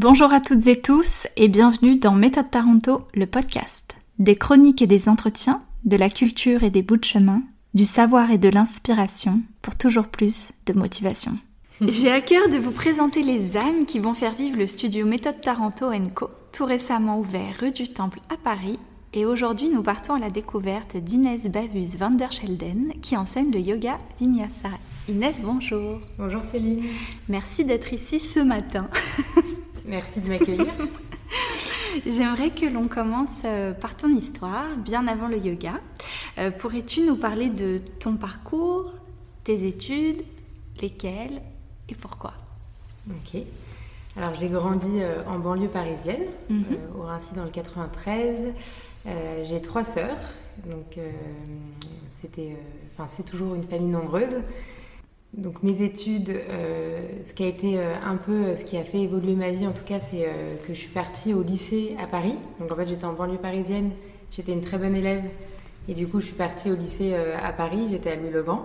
Bonjour à toutes et tous et bienvenue dans Méthode Taranto, le podcast. Des chroniques et des entretiens, de la culture et des bouts de chemin, du savoir et de l'inspiration pour toujours plus de motivation. J'ai à cœur de vous présenter les âmes qui vont faire vivre le studio Méthode Taranto Co, tout récemment ouvert rue du Temple à Paris. Et aujourd'hui, nous partons à la découverte d'Inès Bavus van der Schelden qui enseigne le yoga vinyasa. Inès, bonjour. Bonjour Céline. Merci d'être ici ce matin. Merci de m'accueillir. J'aimerais que l'on commence euh, par ton histoire, bien avant le yoga. Euh, pourrais-tu nous parler de ton parcours, tes études, lesquelles et pourquoi? Ok. Alors j'ai grandi euh, en banlieue parisienne, mhm. au Rincy dans le 93. j'ai trois sœurs, donc c'était, enfin c'est toujours une famille nombreuse. Donc mes études, euh, ce qui a été euh, un peu euh, ce qui a fait évoluer ma vie en tout cas, c'est que je suis partie au lycée à Paris. Donc en fait j'étais en banlieue parisienne, j'étais une très bonne élève et du coup je suis partie au lycée à Paris, j'étais à Louis-le-Grand.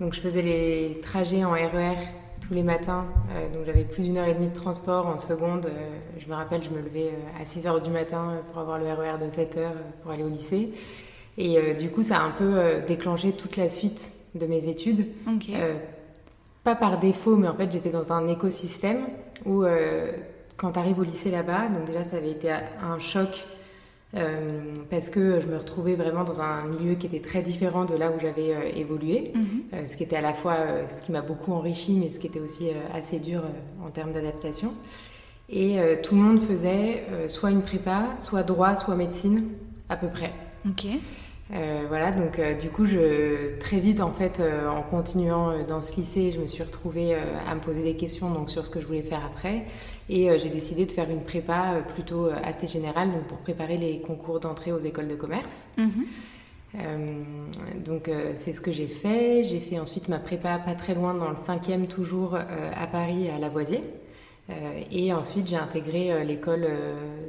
Donc je faisais les trajets en RER e tous les matins, donc j'avais plus d'une heure et demie de transport en seconde. je me rappelle, je me levais à 6 heures du matin pour avoir le RER e de 7 heures pour aller au lycée. Et du coup ça a un peu déclenché toute la suite de mes études. Euh, pas par défaut, mais en fait, j'étais dans un écosystème où, euh, quand tu arrives au lycée là-bas, donc déjà, ça avait été un choc euh, parce que je me retrouvais vraiment dans un milieu qui était très différent de là où j'avais évolué, mhm. ce qui était à la fois ce qui m'a beaucoup enrichi, mais ce qui était aussi assez dur en termes d'adaptation. Et tout le monde faisait soit une prépa, soit droit, soit médecine, à peu près. Euh, voilà, donc euh, du coup, je, très vite, en fait, euh, en continuant dans ce lycée, je me suis retrouvée à me poser des questions donc, sur ce que je voulais faire après. Et j'ai décidé de faire une prépa plutôt assez générale donc, pour préparer les concours d'entrée aux écoles de commerce. Mhm. donc c'est ce que j'ai fait. J'ai fait ensuite ma prépa pas très loin dans le cinquième toujours à Paris à Lavoisier. Et ensuite, j'ai intégré l'école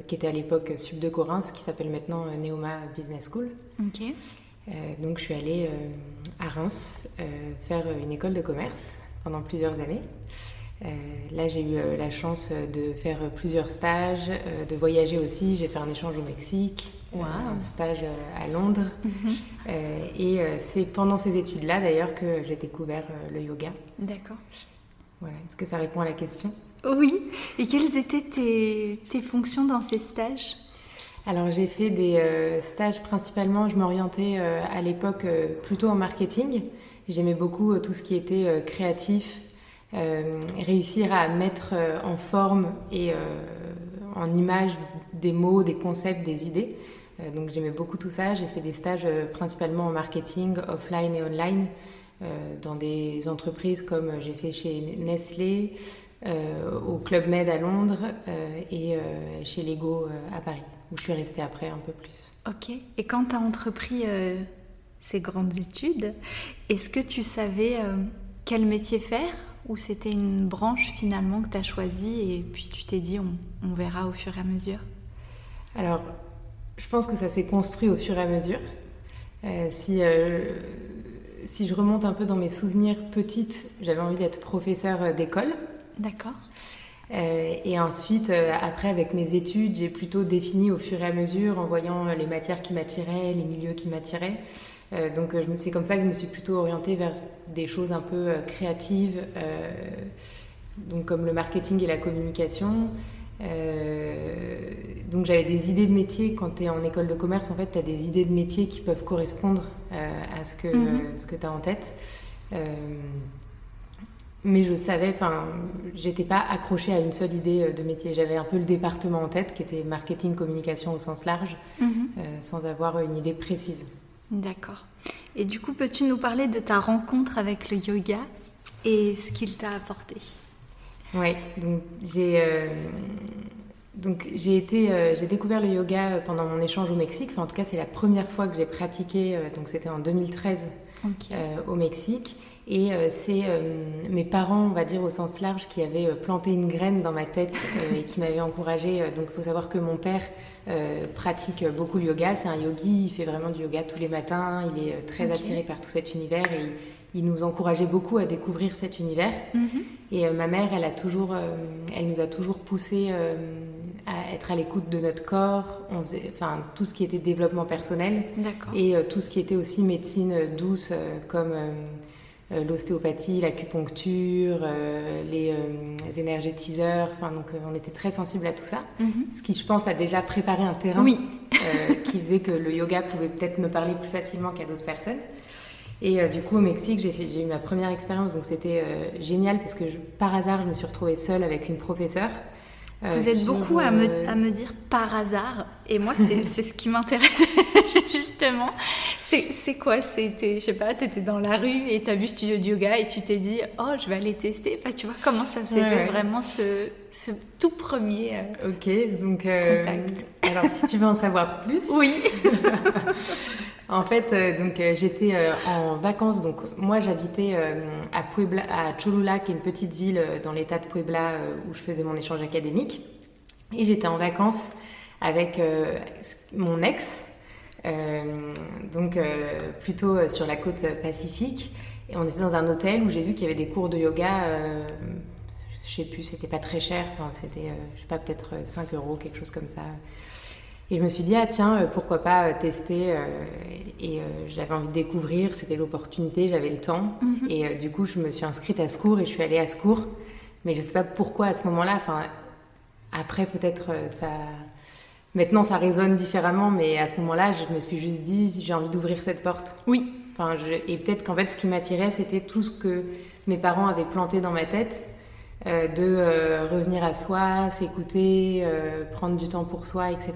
qui était à l'époque Sub de Corinth, qui s'appelle maintenant Neoma Business School. Donc, je suis allée à Reims faire une école de commerce pendant plusieurs années. là, j'ai eu la chance de faire plusieurs stages, de voyager aussi. J'ai fait un échange au Mexique, un stage à Londres. Mhm. et c'est pendant ces études-là, d'ailleurs, que j'ai découvert le yoga. D'accord. Voilà. Est-ce que ça répond à la question? Oui. Et quelles étaient tes, fonctions dans ces stages? Alors j'ai fait des euh, stages principalement, je m'orientais euh, à l'époque euh, plutôt en marketing. J'aimais beaucoup tout ce qui était créatif, réussir à mettre en forme et en image des mots, des concepts, des idées. donc j'aimais beaucoup tout ça. J'ai fait des stages principalement en marketing, offline et online, dans des entreprises comme j'ai fait chez Nestlé, au Club Med à Londres et chez Lego à Paris, où je suis restée après un peu plus. Ok. Et quand tu as entrepris ces grandes études, est-ce que tu savais quel métier faire ou c'était une branche finalement que tu as choisie et puis tu t'es dit on, on, verra au fur et à mesure? Alors, je pense que ça s'est construit au fur et à mesure. si, si je remonte un peu dans mes souvenirs petites, j'avais envie d'être professeur d'école. D'accord. Euh, et ensuite, euh, après, avec mes études, j'ai plutôt défini au fur et à mesure en voyant les matières qui m'attiraient, les milieux qui m'attiraient. Euh, donc, c'est comme ça que je me suis plutôt orientée vers des choses un peu créatives, donc comme le marketing et la communication. donc, j'avais des idées de métier. Quand tu es en école de commerce, en fait, tu as des idées de métier qui peuvent correspondre à ce que, mm-hmm. ce que tu as en tête. Mais je savais, enfin, j'étais pas accrochée à une seule idée euh, de métier. J'avais un peu le département en tête qui était marketing, communication au sens large, mhm. euh, sans avoir une idée précise. D'accord. Et du coup, peux-tu nous parler de ta rencontre avec le yoga et ce qu'il t'a apporté? Oui, donc j'ai. Euh, donc j'ai été, j'ai découvert le yoga pendant mon échange au Mexique. Enfin, en tout cas, c'est la première fois que j'ai pratiqué. donc c'était en 2013 au Mexique. Et euh, c'est euh, mes parents, on va dire au sens large, qui avaient euh, planté une graine dans ma tête et qui m'avaient encouragée. donc il faut savoir que mon père pratique beaucoup le yoga. C'est un yogi, il fait vraiment du yoga tous les matins. Il est très attiré par tout cet univers et il nous encourageait beaucoup à découvrir cet univers. Mhm. Et ma mère, elle a toujours, elle nous a toujours poussé à être à l'écoute de notre corps. On faisait, enfin, tout ce qui était développement personnel et tout ce qui était aussi médecine douce, comme euh, l'ostéopathie, l'acupuncture, euh, les, euh, énergétiseurs. Enfin, donc, on était très sensible à tout ça. Mhm. Ce qui, je pense, a déjà préparé un terrain oui. qui faisait que le yoga pouvait peut-être me parler plus facilement qu'à d'autres personnes. Et du coup, au Mexique, j'ai eu ma première expérience, donc c'était génial parce que par hasard, je me suis retrouvée seule avec une professeure euh, Vous êtes beaucoup à, me, euh, à, me, dire par hasard, et moi c'est ce qui m'intéresse justement. C'est quoi? C'était, je sais pas, tu étais dans la rue et tu as vu studio de yoga et tu t'es dit, oh je vais aller tester. Enfin, tu vois comment ça s'est fait vraiment ce, ce, tout premier euh, Ok, donc. contact. Alors si tu veux en savoir plus. Oui. En fait, euh, donc euh, j'étais euh, en vacances. Donc moi, j'habitais à Puebla, à Cholula, qui est une petite ville dans l'État de Puebla où je faisais mon échange académique. Et j'étais en vacances avec mon ex, donc plutôt sur la côte pacifique. Et on était dans un hôtel où j'ai vu qu'il y avait des cours de yoga. je sais plus, c'était pas très cher. Enfin, c'était, je sais pas, peut-être 5 euros, quelque chose comme ça. Et je me suis dit, ah tiens, euh, pourquoi pas euh, tester euh, Et j'avais envie de découvrir, c'était l'opportunité, j'avais le temps. Mhm. Et du coup, je me suis inscrite à ce cours et je suis allée à ce cours. Mais je ne sais pas pourquoi à ce moment-là. Enfin, après, peut-être ça. Maintenant, ça résonne différemment, mais à ce moment-là, je me suis juste dit, j'ai envie d'ouvrir cette porte. Oui. Enfin, Et peut-être qu'en fait, ce qui m'attirait, c'était tout ce que mes parents avaient planté dans ma tête euh, de euh, revenir à soi, s'écouter, euh, prendre du temps pour soi, etc.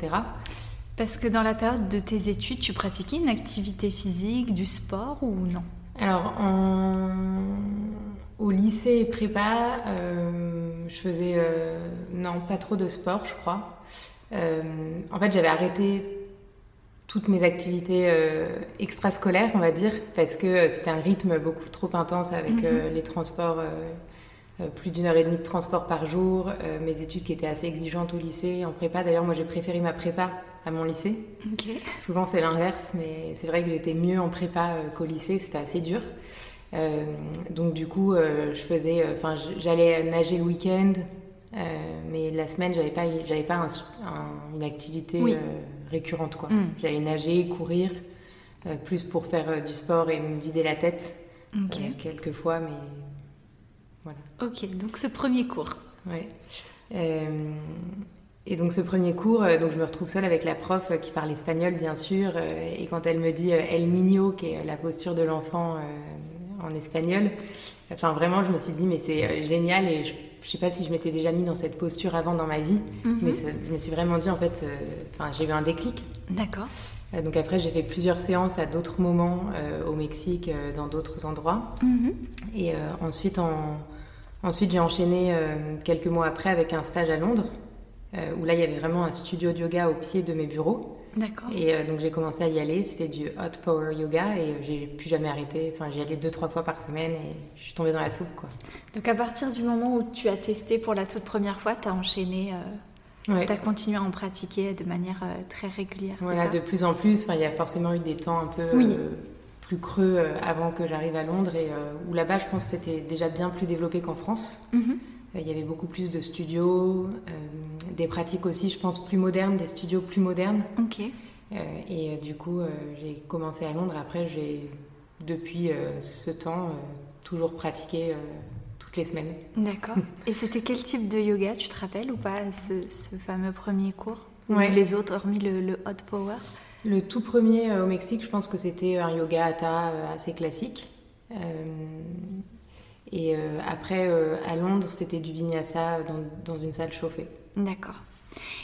Parce que dans la période de tes études, tu pratiquais une activité physique, du sport ou non? Alors, au lycée et prépa, je faisais non pas trop de sport, je crois. En fait, j'avais arrêté toutes mes activités extrascolaires, on va dire, parce que c'était un rythme beaucoup trop intense avec mhm. les transports euh, plus d'une heure et demie de transport par jour, euh, mes études qui étaient assez exigeantes au lycée, en prépa. D'ailleurs, moi, j'ai préféré ma prépa à mon lycée. Souvent, c'est l'inverse, mais c'est vrai que j'étais mieux en prépa euh, qu'au lycée, c'était assez dur. donc, du coup, je faisais, enfin, j'allais nager le week-end, mais la semaine, j'avais pas, j'avais pas une activité récurrente, quoi. Mm. J'allais nager, courir, plus pour faire du sport et me vider la tête, quelques fois, mais Ok, donc ce premier cours. Ouais. Euh, et donc ce premier cours, euh, donc je me retrouve seule avec la prof qui parle espagnol bien sûr, euh, et quand elle me dit El Niño, qui est la posture de l'enfant en espagnol, enfin vraiment je me suis dit mais c'est génial et je, ne sais pas si je m'étais déjà mis dans cette posture avant dans ma vie, mhm. mais je me suis vraiment dit en fait, enfin j'ai eu un déclic. D'accord. Donc après, j'ai fait plusieurs séances à d'autres moments au Mexique, dans d'autres endroits. Mhm. Et ensuite, en, Ensuite, j'ai enchaîné euh, quelques mois après avec un stage à Londres, euh, où là, il y avait vraiment un studio de yoga au pied de mes bureaux. D'accord. Et euh, donc, j'ai commencé à y aller. C'était du hot power yoga et j'ai plus jamais arrêté. Enfin, j'y allais deux, trois fois par semaine et je suis tombée dans la soupe, quoi. Donc, à partir du moment où tu as testé pour la toute première fois, tu as enchaîné. Tu as continué à en pratiquer de manière très régulière. Voilà, ça? de plus en plus. Il y a forcément eu des temps un peu oui plus creux euh, avant que j'arrive à Londres et euh, où là-bas, je pense que c'était déjà bien plus développé qu'en France. Mhm. Euh, il y avait beaucoup plus de studios, des pratiques aussi, je pense, plus modernes, des studios plus modernes. Ok. et du coup, j'ai commencé à Londres. Après, j'ai, depuis ce temps, toujours pratiqué toutes les semaines. D'accord. et c'était quel type de yoga, tu te rappelles ou pas, ce, fameux premier cours ouais. Ou les autres, hormis le, le hot power? Le tout premier euh, au Mexique, je pense que c'était un yoga hatha euh, assez classique. Euh, et après, à Londres, c'était du vinyasa dans, une salle chauffée. D'accord.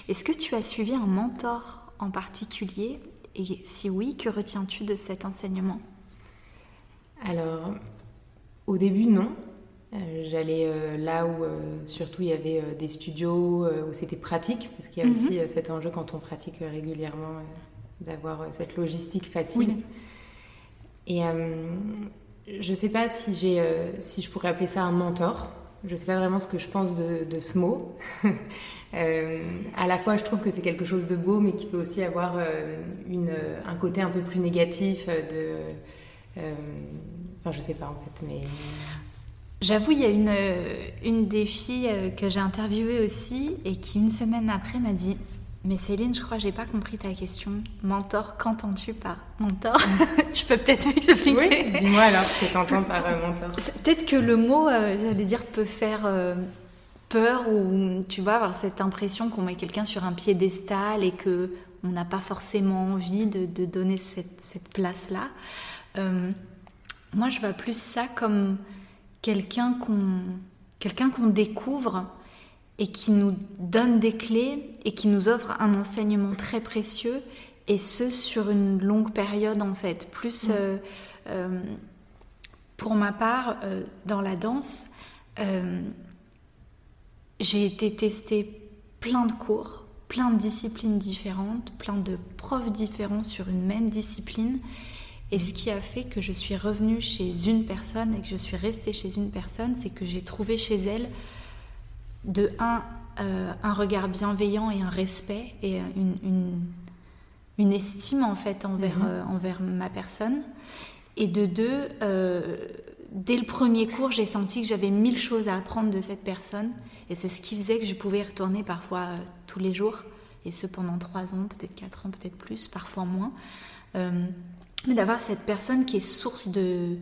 Est-ce que tu as suivi un mentor en particulier? Et si oui, que retiens-tu de cet enseignement? Alors, au début, non. J'allais là où surtout il y avait des studios où c'était pratique, parce qu'il y a mhm. aussi cet enjeu quand on pratique régulièrement d'avoir euh, cette logistique facile. Et euh, je ne sais pas euh, si je pourrais appeler ça un mentor. Je ne sais pas vraiment ce que je pense de, ce mot. à la fois, je trouve que c'est quelque chose de beau, mais qui peut aussi avoir une, un côté un peu plus négatif de Enfin, je sais pas en fait, mais. J'avoue, il y a une, une des filles que j'ai interviewées aussi et qui, une semaine après, m'a dit mais Céline, je crois que j'ai pas compris ta question. Mentor, qu'entends-tu par mentor Je peux peut-être m'expliquer. Oui, dis-moi alors ce que tu entends par euh, mentor. Peut-être que le mot, euh, j'allais dire, peut faire euh, peur ou tu vois, avoir cette impression qu'on met quelqu'un sur un piédestal et que on n'a pas forcément envie de, donner cette, cette place-là. moi, je vois plus ça comme quelqu'un qu'on quelqu'un qu'on découvre et qui nous donne des clés et qui nous offre un enseignement très précieux et ce sur une longue période en fait. Plus mm. euh, euh, pour ma part, euh, dans la danse, j'ai été tester plein de cours, plein de disciplines différentes, plein de profs différents sur une même discipline. Et ce qui a fait que je suis revenue chez une personne et que je suis restée chez une personne, c'est que j'ai trouvé chez elle de un, euh, un regard bienveillant et un respect et une, une, estime en fait envers, mhm. euh, envers ma personne. Et de deux, euh, dès le premier cours, j'ai senti que j'avais mille choses à apprendre de cette personne. Et c'est ce qui faisait que je pouvais y retourner parfois tous les jours. Et ce pendant trois ans, peut-être quatre ans, peut-être plus, parfois moins. mais d'avoir cette personne qui est source de,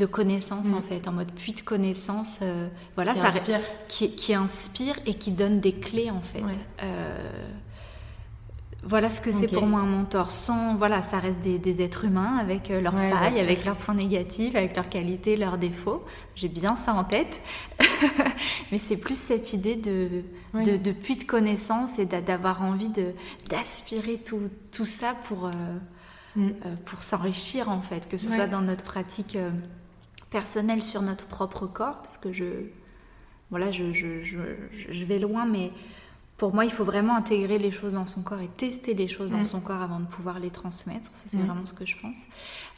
de connaissances en mm. fait, en mode puits de connaissances. Euh, voilà, qui ça inspire. Qui, inspire et qui donne des clés en fait. Euh, voilà ce que c'est pour moi un mentor. Sans, voilà, ça reste des, êtres humains avec euh, leurs failles, avec leurs points négatifs, avec leurs qualités, leurs défauts. J'ai bien ça en tête. Mais c'est plus cette idée de, de, puits de connaissances et d'avoir envie d'aspirer tout, tout ça pour, mm. pour s'enrichir en fait, que ce soit dans notre pratique personnel sur notre propre corps, parce que je, voilà, je, je, je, vais loin, mais pour moi, il faut vraiment intégrer les choses dans son corps et tester les choses dans mm. son corps avant de pouvoir les transmettre. Ça, c'est mm. vraiment ce que je pense.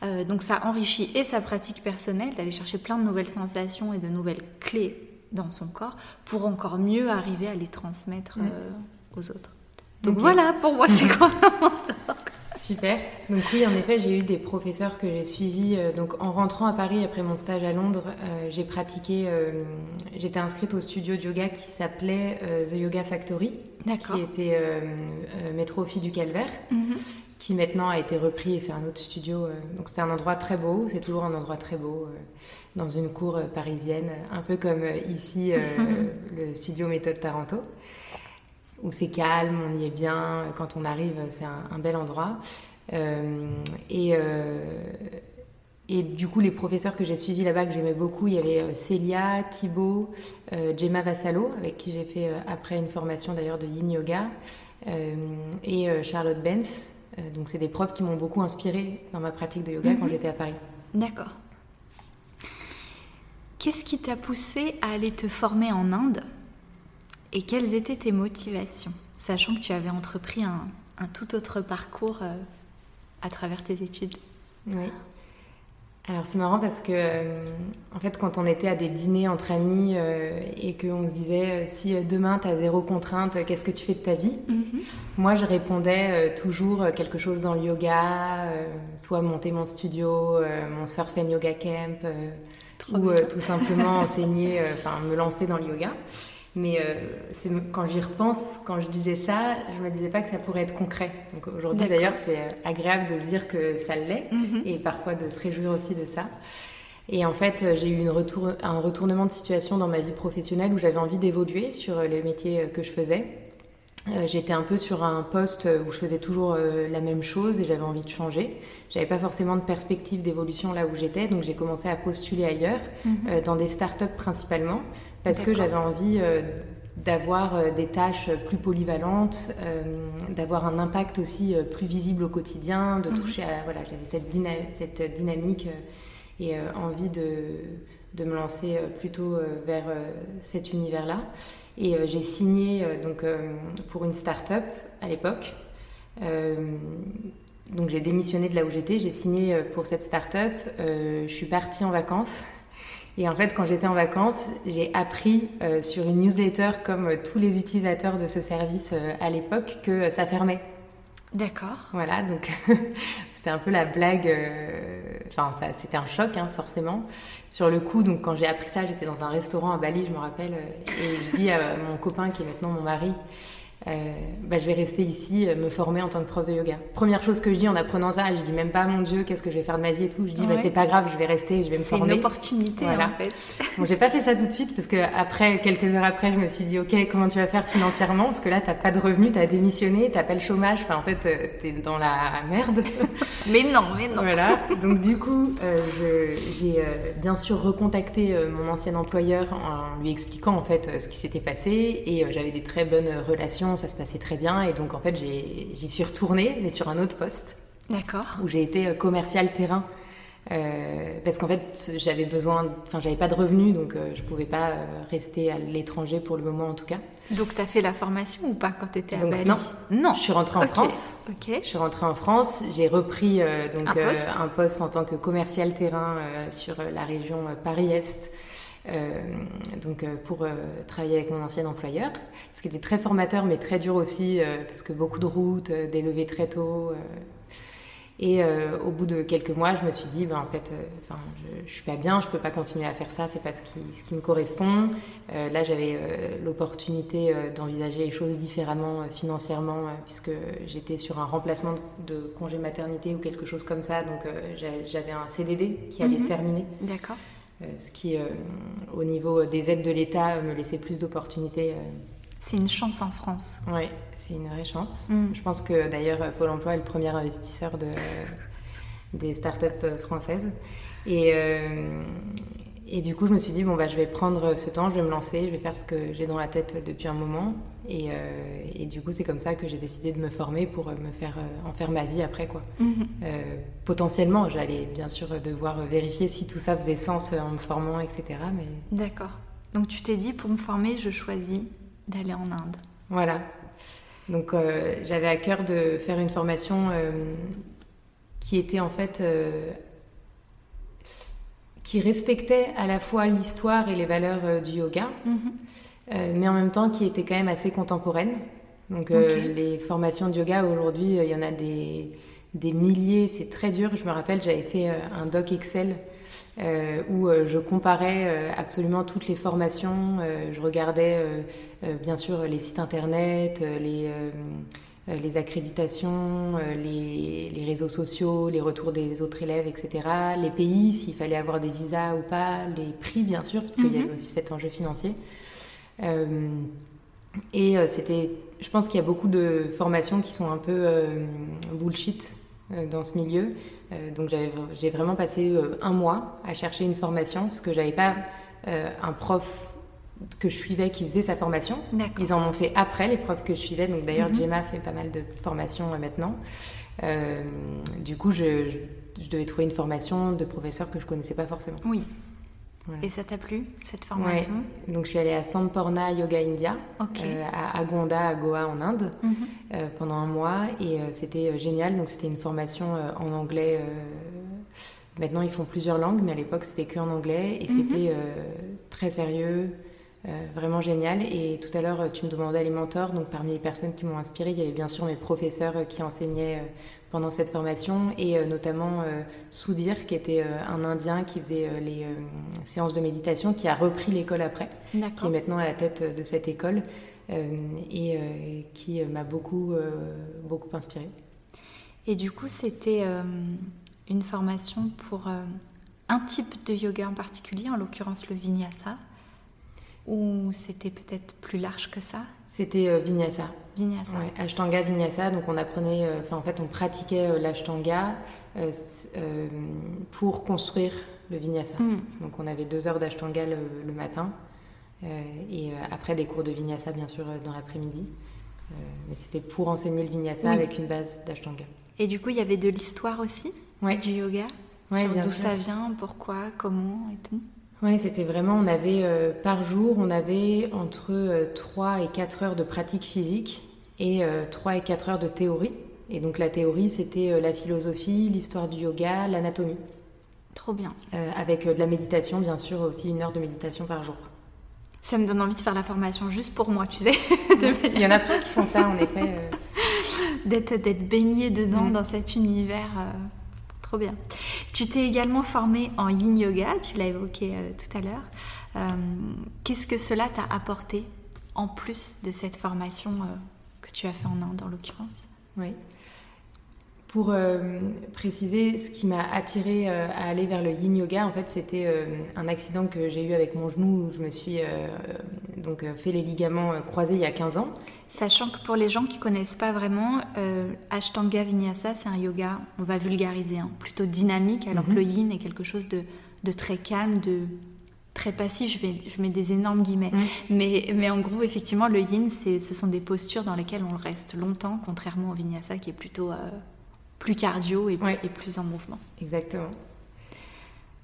Euh, donc, ça enrichit et sa pratique personnelle, d'aller chercher plein de nouvelles sensations et de nouvelles clés dans son corps pour encore mieux arriver à les transmettre mm. euh, aux autres. Donc voilà, pour moi, c'est quoi un mentor Super. Donc oui, en effet, j'ai eu des professeurs que j'ai suivis. Euh, donc en rentrant à Paris après mon stage à Londres, euh, j'ai pratiqué. Euh, j'étais inscrite au studio de yoga qui s'appelait The Yoga Factory, qui était métro Fille du Calvaire, mhm. qui maintenant a été repris et c'est un autre studio. donc c'était un endroit très beau. C'est toujours un endroit très beau dans une cour parisienne, un peu comme ici le studio Méthode Taranto où c'est calme, on y est bien. Quand on arrive, c'est un, bel endroit. Euh, et, euh, et du coup, les professeurs que j'ai suivis là-bas, que j'aimais beaucoup, il y avait euh, Célia, Thibaut, Gemma Vassalo, avec qui j'ai fait après une formation d'ailleurs de Yin Yoga, et Charlotte Benz. donc, c'est des profs qui m'ont beaucoup inspirée dans ma pratique de yoga quand mhm. j'étais à Paris. D'accord. Qu'est-ce qui t'a poussé à aller te former en Inde? Et quelles étaient tes motivations, sachant que tu avais entrepris un, tout autre parcours euh, à travers tes études? Oui. Alors c'est marrant parce que euh, en fait quand on était à des dîners entre amis euh, et qu'on se disait si demain tu as zéro contrainte, qu'est-ce que tu fais de ta vie? Mhm. Moi je répondais toujours quelque chose dans le yoga, soit monter mon studio, mon surf and yoga camp ou tout simplement enseigner, enfin me lancer dans le yoga. Mais euh, quand j'y repense, quand je disais ça, je me disais pas que ça pourrait être concret. Donc aujourd'hui d'ailleurs, c'est euh, agréable de se dire que ça l'est mhm. et parfois de se réjouir aussi de ça. Et en fait, euh, j'ai eu une retour, un retournement de situation dans ma vie professionnelle où j'avais envie d'évoluer sur les métiers que je faisais. J'étais un peu sur un poste où je faisais toujours la même chose et j'avais envie de changer. J'avais pas forcément de perspective d'évolution là où j'étais, donc j'ai commencé à postuler ailleurs, mhm. dans des startups principalement, parce que j'avais envie euh, d'avoir euh, des tâches plus polyvalentes, euh, d'avoir un impact aussi plus visible au quotidien, de mhm. toucher à... Voilà, j'avais cette, cette, dynamique et envie de, de, me lancer plutôt vers cet univers-là. Et j'ai signé donc, pour une start-up à l'époque. donc j'ai démissionné de là où j'étais, j'ai signé pour cette start-up. je suis partie en vacances et en fait, quand j'étais en vacances, j'ai appris euh, sur une newsletter, comme tous les utilisateurs de ce service euh, à l'époque, que ça fermait. D'accord. Voilà, donc c'était un peu la blague. Enfin, c'était un choc, hein, forcément. Sur le coup, donc quand j'ai appris ça, j'étais dans un restaurant à Bali, je me rappelle, et je dis à mon copain qui est maintenant mon mari, euh, bah, je vais rester ici, euh, me former en tant que prof de yoga. Première chose que je dis en apprenant ça, je dis même pas mon Dieu, qu'est-ce que je vais faire de ma vie et tout. Je dis bah, c'est pas grave, je vais rester, je vais me former. C'est une opportunité en fait. bon, j'ai pas fait ça tout de suite parce que après, quelques heures après, je me suis dit ok, comment tu vas faire financièrement? Parce que là, t'as pas de revenus, t'as démissionné, t'as pas le chômage. Enfin, en fait, euh, t'es dans la merde. mais non, mais non. Voilà. Donc du coup, j'ai bien sûr recontacté mon ancien employeur en lui expliquant en fait ce qui s'était passé et j'avais des très bonnes relations ça se passait très bien. Et donc, en fait, j'y suis retournée, mais sur un autre poste. D'accord. Où j'ai été euh, commercial terrain. Euh, parce qu'en fait, j'avais besoin, enfin, j'avais pas de revenus, donc euh, je pouvais pas rester à l'étranger pour le moment en tout cas. Donc, tu as fait la formation ou pas quand tu étais à Bali Non, non, je suis rentrée en France. Ok. Je suis rentrée en France, j'ai repris donc un poste. un poste. en tant que commercial terrain sur la région Paris-Est. Euh, donc euh, pour euh, travailler avec mon ancien employeur, ce qui était très formateur mais très dur aussi parce que beaucoup de routes, des levées très tôt. Et au bout de quelques mois, je me suis dit, ben, en fait, je, je, suis pas bien, je peux pas continuer à faire ça, c'est pas ce qui, ce qui me correspond. là, j'avais l'opportunité d'envisager les choses différemment financièrement, puisque j'étais sur un remplacement de congé maternité ou quelque chose comme ça, donc j'avais un CDD qui allait se mhm. terminer. D'accord. Euh, ce qui, euh, au niveau des aides de l'État, me laissait plus d'opportunités. Euh. C'est une chance en France. Oui, c'est une vraie chance. Mm. Je pense que d'ailleurs Pôle Emploi est le premier investisseur de, des startups françaises. Et, et du coup, je me suis dit, bon, bah, je vais prendre ce temps, je vais me lancer, je vais faire ce que j'ai dans la tête depuis un moment. Et, euh, et du coup, c'est comme ça que j'ai décidé de me former pour me faire, euh, en faire ma vie après. Quoi. Mhm. Euh, potentiellement, j'allais bien sûr devoir vérifier si tout ça faisait sens en me formant, etc. Mais... D'accord. Donc tu t'es dit, pour me former, je choisis d'aller en Inde. Voilà. Donc j'avais à cœur de faire une formation qui était en fait qui respectait à la fois l'histoire et les valeurs euh, du yoga, mhm. euh, mais en même temps qui était quand même assez contemporaine. Donc euh, les formations de yoga aujourd'hui, il y en a des, des milliers, c'est très dur. Je me rappelle, j'avais fait un doc Excel où je comparais absolument toutes les formations. je regardais bien sûr les sites internet, les les accréditations, euh, les, réseaux sociaux, les retours des autres élèves, etc. Les pays, s'il fallait avoir des visas ou pas, les prix bien sûr, parce qu'il y avait mhm. aussi cet enjeu financier. Euh, et c'était, je pense qu'il y a beaucoup de formations qui sont un peu bullshit dans ce milieu. donc j'ai vraiment passé un mois à chercher une formation parce que j'avais pas un prof que je suivais qui faisait sa formation. Ils en ont fait après les profs que je suivais. Donc d'ailleurs, mm Gemma fait pas mal de formations euh, maintenant. Euh, du coup, je, devais trouver une formation de professeur que je connaissais pas forcément. Oui. Et ça t'a plu, cette formation? Donc je suis allée à Samporna Yoga India, euh, à Agonda, à Goa, en Inde, mhm. pendant un mois. Et c'était génial. Donc c'était une formation en anglais. Maintenant, ils font plusieurs langues, mais à l'époque, c'était que en anglais. Et mhm. c'était très sérieux. Euh, vraiment génial. Et tout à l'heure, tu me demandais les mentors. Donc, parmi les personnes qui m'ont inspiré, il y avait bien sûr mes professeurs euh, qui enseignaient euh, pendant cette formation et notamment Soudir, qui était un Indien qui faisait les séances de méditation, qui a repris l'école après, qui est maintenant à la tête de cette école et qui m'a beaucoup, beaucoup inspiré. Et du coup, c'était une formation pour un type de yoga en particulier, en l'occurrence le vinyasa. Ou c'était peut-être plus large que ça? C'était euh, Vinyasa. Vinyasa. Ashtanga, Vinyasa. Donc on apprenait, euh, enfin en fait on pratiquait euh, l'Ashtanga pour construire le Vinyasa. Hmm. Donc on avait deux heures d'Ashtanga le, matin et après des cours de Vinyasa bien sûr dans l'après-midi. mais c'était pour enseigner le Vinyasa avec une base d'Ashtanga. Et du coup il y avait de l'histoire aussi du yoga? Bien D'où ça vient, pourquoi, comment et tout? Oui, c'était vraiment, on avait euh, par jour, on avait entre 3 euh, et 4 heures de pratique physique et 3 euh, et 4 heures de théorie. Et donc la théorie, c'était la philosophie, l'histoire du yoga, l'anatomie. Trop bien. avec de la méditation, bien sûr, aussi une heure de méditation par jour. Ça me donne envie de faire la formation juste pour moi, tu sais. Il y en a plein qui font ça, en effet. d'être d'être baigné dedans mm. dans cet univers. Trop bien. Tu t'es également formée en Yin Yoga, tu l'as évoqué tout à l'heure. Qu'est-ce que cela t'a apporté en plus de cette formation que tu as fait en Inde en l'occurrence? Oui. Pour euh, préciser, ce qui m'a attiré euh, à aller vers le yin yoga, en fait, c'était euh, un accident que j'ai eu avec mon genou où je me suis donc fait les ligaments croisés il y a 15 ans. Sachant que pour les gens qui connaissent pas vraiment, Ashtanga Vinyasa, c'est un yoga, on va vulgariser, hein, plutôt dynamique, alors que mhm. le yin est quelque chose de, de très calme, de très passif, je, vais, je mets des énormes guillemets. Mhm. Mais, mais en gros, effectivement, le yin, ce sont des postures dans lesquelles on reste longtemps, contrairement au vinyasa qui est plutôt plus cardio et, plus en mouvement. Exactement.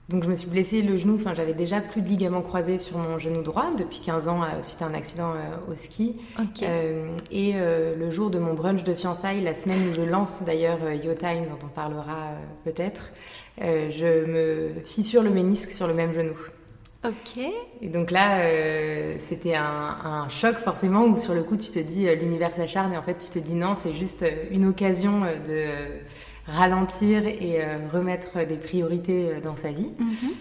Donc je me suis blessée le genou, enfin j'avais déjà plus de ligaments croisés sur mon genou droit depuis 15 ans euh, suite à un accident euh, au ski. Euh, et le jour de mon brunch de fiançailles, la semaine où je lance d'ailleurs YoTime dont on parlera peut-être, je me fissure le ménisque sur le même genou. Ok. Et donc là, c'était un, choc forcément où sur le coup tu te dis l'univers s'acharne et en fait tu te dis non, c'est juste une occasion de ralentir et remettre des priorités dans sa vie. Mhm.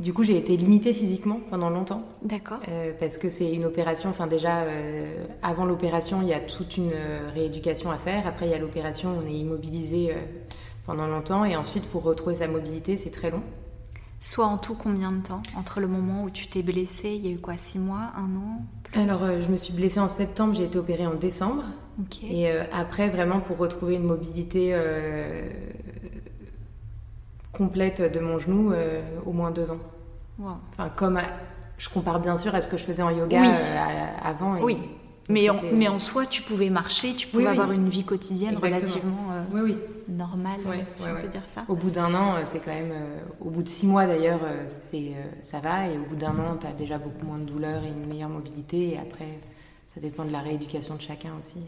du coup, j'ai été limitée physiquement pendant longtemps. D'accord. parce que c'est une opération, enfin déjà, avant l'opération, il y a toute une rééducation à faire. Après, il y a l'opération, on est immobilisé pendant longtemps. Et ensuite, pour retrouver sa mobilité, c'est très long. Soit en tout combien de temps? Entre le moment où tu t'es blessée, il y a eu quoi? Six mois? Un an? Alors, euh, je me suis blessée en septembre, j'ai été opérée en décembre. Et euh, après, vraiment, pour retrouver une mobilité euh, complète de mon genou, au moins deux ans. Enfin, comme je compare bien sûr à ce que je faisais en yoga avant. Et, oui. Mais en, mais en soi, tu pouvais marcher, tu pouvais avoir une vie quotidienne relativement euh, oui, normale, si on peut dire ça. Au bout d'un an, euh, c'est quand même. Euh, au bout de six mois d'ailleurs, c'est ça va. Et au bout d'un an, tu as déjà beaucoup moins de douleur et une meilleure mobilité. Et après, ça dépend de la rééducation de chacun aussi.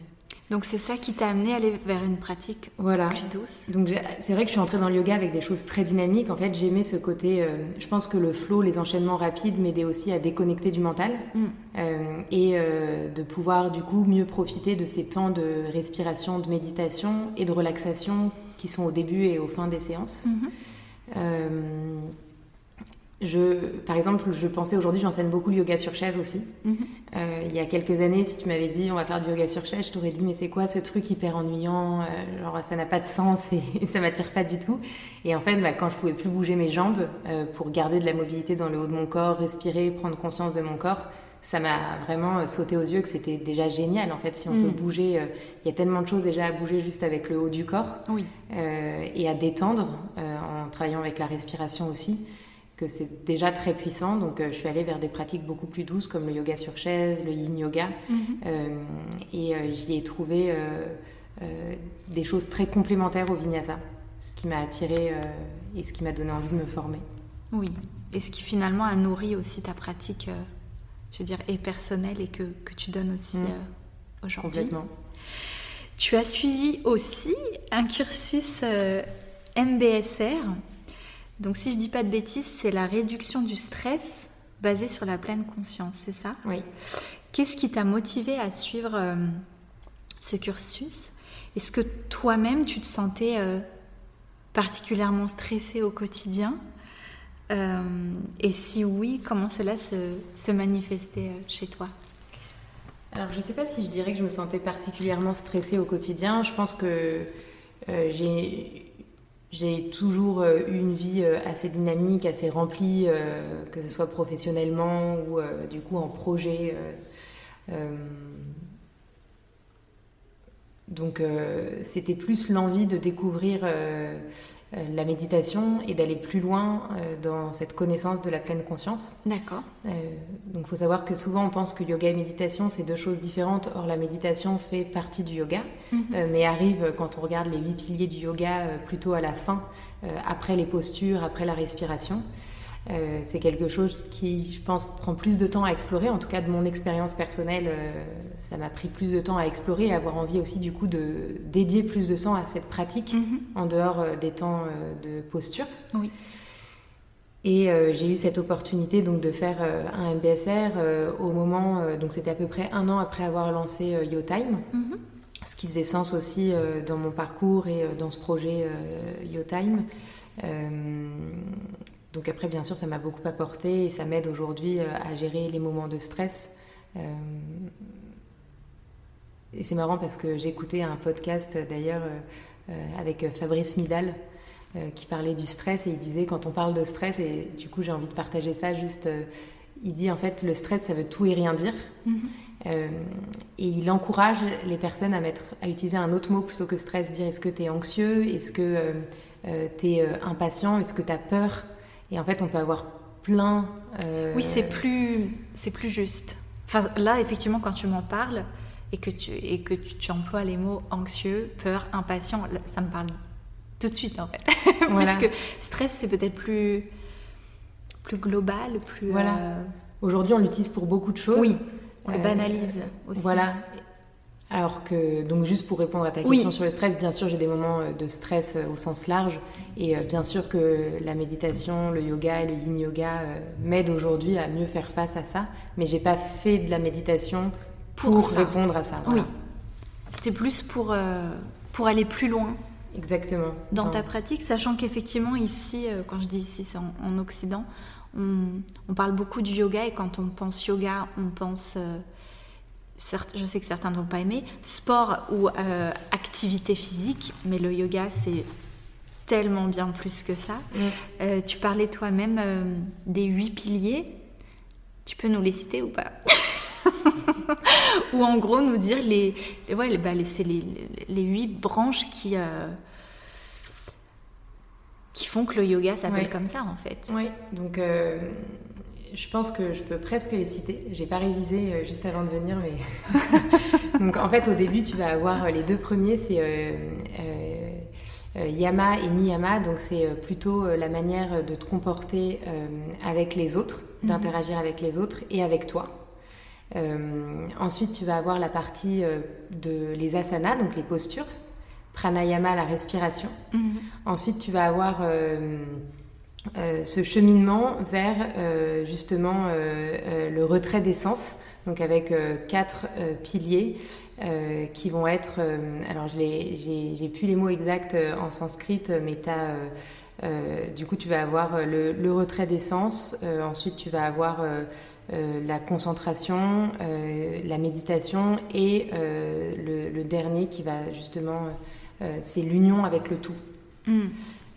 Donc c'est ça qui t'a amené à aller vers une pratique voilà. plus douce. Donc c'est vrai que je suis entrée dans le yoga avec des choses très dynamiques. En fait, j'aimais ce côté. Euh, je pense que le flow, les enchaînements rapides m'aidaient aussi à déconnecter du mental mm. euh, et euh, de pouvoir du coup mieux profiter de ces temps de respiration, de méditation et de relaxation qui sont au début et au fin des séances. Mm-hmm. Je, par exemple, je pensais aujourd'hui, j'enseigne beaucoup le yoga sur chaise aussi. Mhm. Euh, il y a quelques années, si tu m'avais dit on va faire du yoga sur chaise, je t'aurais dit mais c'est quoi ce truc hyper ennuyant euh, Genre ça n'a pas de sens et, ça m'attire pas du tout. Et en fait, bah, quand je pouvais plus bouger mes jambes euh, pour garder de la mobilité dans le haut de mon corps, respirer, prendre conscience de mon corps, ça m'a vraiment sauté aux yeux que c'était déjà génial en fait si on peut mhm. bouger. Il y a tellement de choses déjà à bouger juste avec le haut du corps oui. et à détendre en travaillant avec la respiration aussi que c'est déjà très puissant. Donc, euh, je suis allée vers des pratiques beaucoup plus douces comme le yoga sur chaise, le yin yoga. Mhm. Euh, et euh, j'y ai trouvé des choses très complémentaires au vinyasa, ce qui m'a attirée et ce qui m'a donné envie de me former. Oui, et ce qui finalement a nourri aussi ta pratique, je veux dire, et personnelle et que, que tu donnes aussi mhm. aujourd'hui. Complètement. Tu as suivi aussi un cursus MBSR donc si je dis pas de bêtises, c'est la réduction du stress basée sur la pleine conscience, c'est ça? Oui. Qu'est-ce qui t'a motivé à suivre euh, ce cursus? Est-ce que toi-même tu te sentais euh, particulièrement stressé au quotidien? Euh, Et si oui, comment cela se, se manifestait chez toi? Alors, je ne sais pas si je dirais que je me sentais particulièrement stressée au quotidien. Je pense que j'ai j'ai toujours euh, eu une vie euh, assez dynamique, assez remplie, euh, que ce soit professionnellement ou du coup en projet. Donc c'était plus l'envie de découvrir la méditation et d'aller plus loin euh, dans cette connaissance de la pleine conscience. D'accord. Euh, donc il faut savoir que souvent on pense que yoga et méditation c'est deux choses différentes. Or la méditation fait partie du yoga, mhm. mais arrive quand on regarde les huit piliers du yoga plutôt à la fin, après les postures, après la respiration. Euh, c'est quelque chose qui, je pense, prend plus de temps à explorer. En tout cas, de mon expérience personnelle, euh, ça m'a pris plus de temps à explorer et avoir envie aussi, du coup, de dédier plus de temps à cette pratique mhm. en dehors euh, des temps de posture. Oui. Et j'ai eu cette opportunité donc de faire un MBSR au moment, donc c'était à peu près un an après avoir lancé YoTime. Mhm. ce qui faisait sens aussi dans mon parcours et dans ce projet YoTime. Donc après, bien sûr, ça m'a beaucoup apporté et ça m'aide aujourd'hui à gérer les moments de stress. et c'est marrant parce que j'écoutais un podcast d'ailleurs avec Fabrice Midal qui parlait du stress et il disait quand on parle de stress, et du coup j'ai envie de partager ça juste il dit en fait le stress ça veut tout et rien dire. Mhm. Euh, et il encourage les personnes à, mettre, à utiliser un autre mot plutôt que stress, dire est-ce que tu es anxieux, est-ce que euh, euh, tu es impatient, est-ce que tu as peur? Et en fait on peut avoir plein... Oui c'est plus, c'est plus juste. Enfin, là effectivement quand tu m'en parles et que, tu, et que tu, emploies les mots anxieux, peur, impatient, ça me parle tout de suite en fait. Plus que stress c'est peut-être plus plus global, plus. Voilà. Euh, Aujourd'hui, on l'utilise pour beaucoup de choses. Oui, on le euh, banalise aussi. Voilà. Alors que, donc juste pour répondre à ta question sur le stress, bien sûr j'ai des moments euh, de stress au sens large et bien sûr que la méditation, le yoga et le yin yoga m'aident aujourd'hui à mieux faire face à ça, mais j'ai pas fait de la méditation pour, répondre à ça. Oui, c'était plus pour, pour aller plus loin. Exactement. Dans, ta pratique, sachant qu'effectivement ici, quand je dis ici c'est en Occident, on, parle beaucoup du yoga et quand on pense yoga, on pense, euh, je sais que certains n'ont pas aimé, sport ou euh, activité physique, mais le yoga c'est tellement bien plus que ça. Mm. Euh, tu parlais toi-même des huit piliers, tu peux nous les citer ou pas? Ou en gros nous dire les, ouais, bah, les, les, les, huit branches qui qui font que le yoga s'appelle comme ça en fait. Oui, donc euh, je pense que je peux presque les citer. J'ai pas révisé euh, juste avant de venir, mais donc en fait au début tu vas avoir euh, les deux premiers, c'est Yama et Niyama, donc c'est plutôt la manière de te comporter avec les autres, mhm. d'interagir avec les autres et avec toi. ensuite, tu vas avoir la partie de les asanas, donc les postures pranayama, la respiration. Mhm. Ensuite, tu vas avoir euh, euh, ce cheminement vers euh, justement le retrait d'essence, donc avec quatre piliers qui vont être, alors j'ai plus les mots exacts en sanskrit, mais du coup tu vas avoir le, retrait d'essence, ensuite tu vas avoir la concentration, la méditation et le, dernier qui va justement euh, c'est l'union avec le tout. Mm.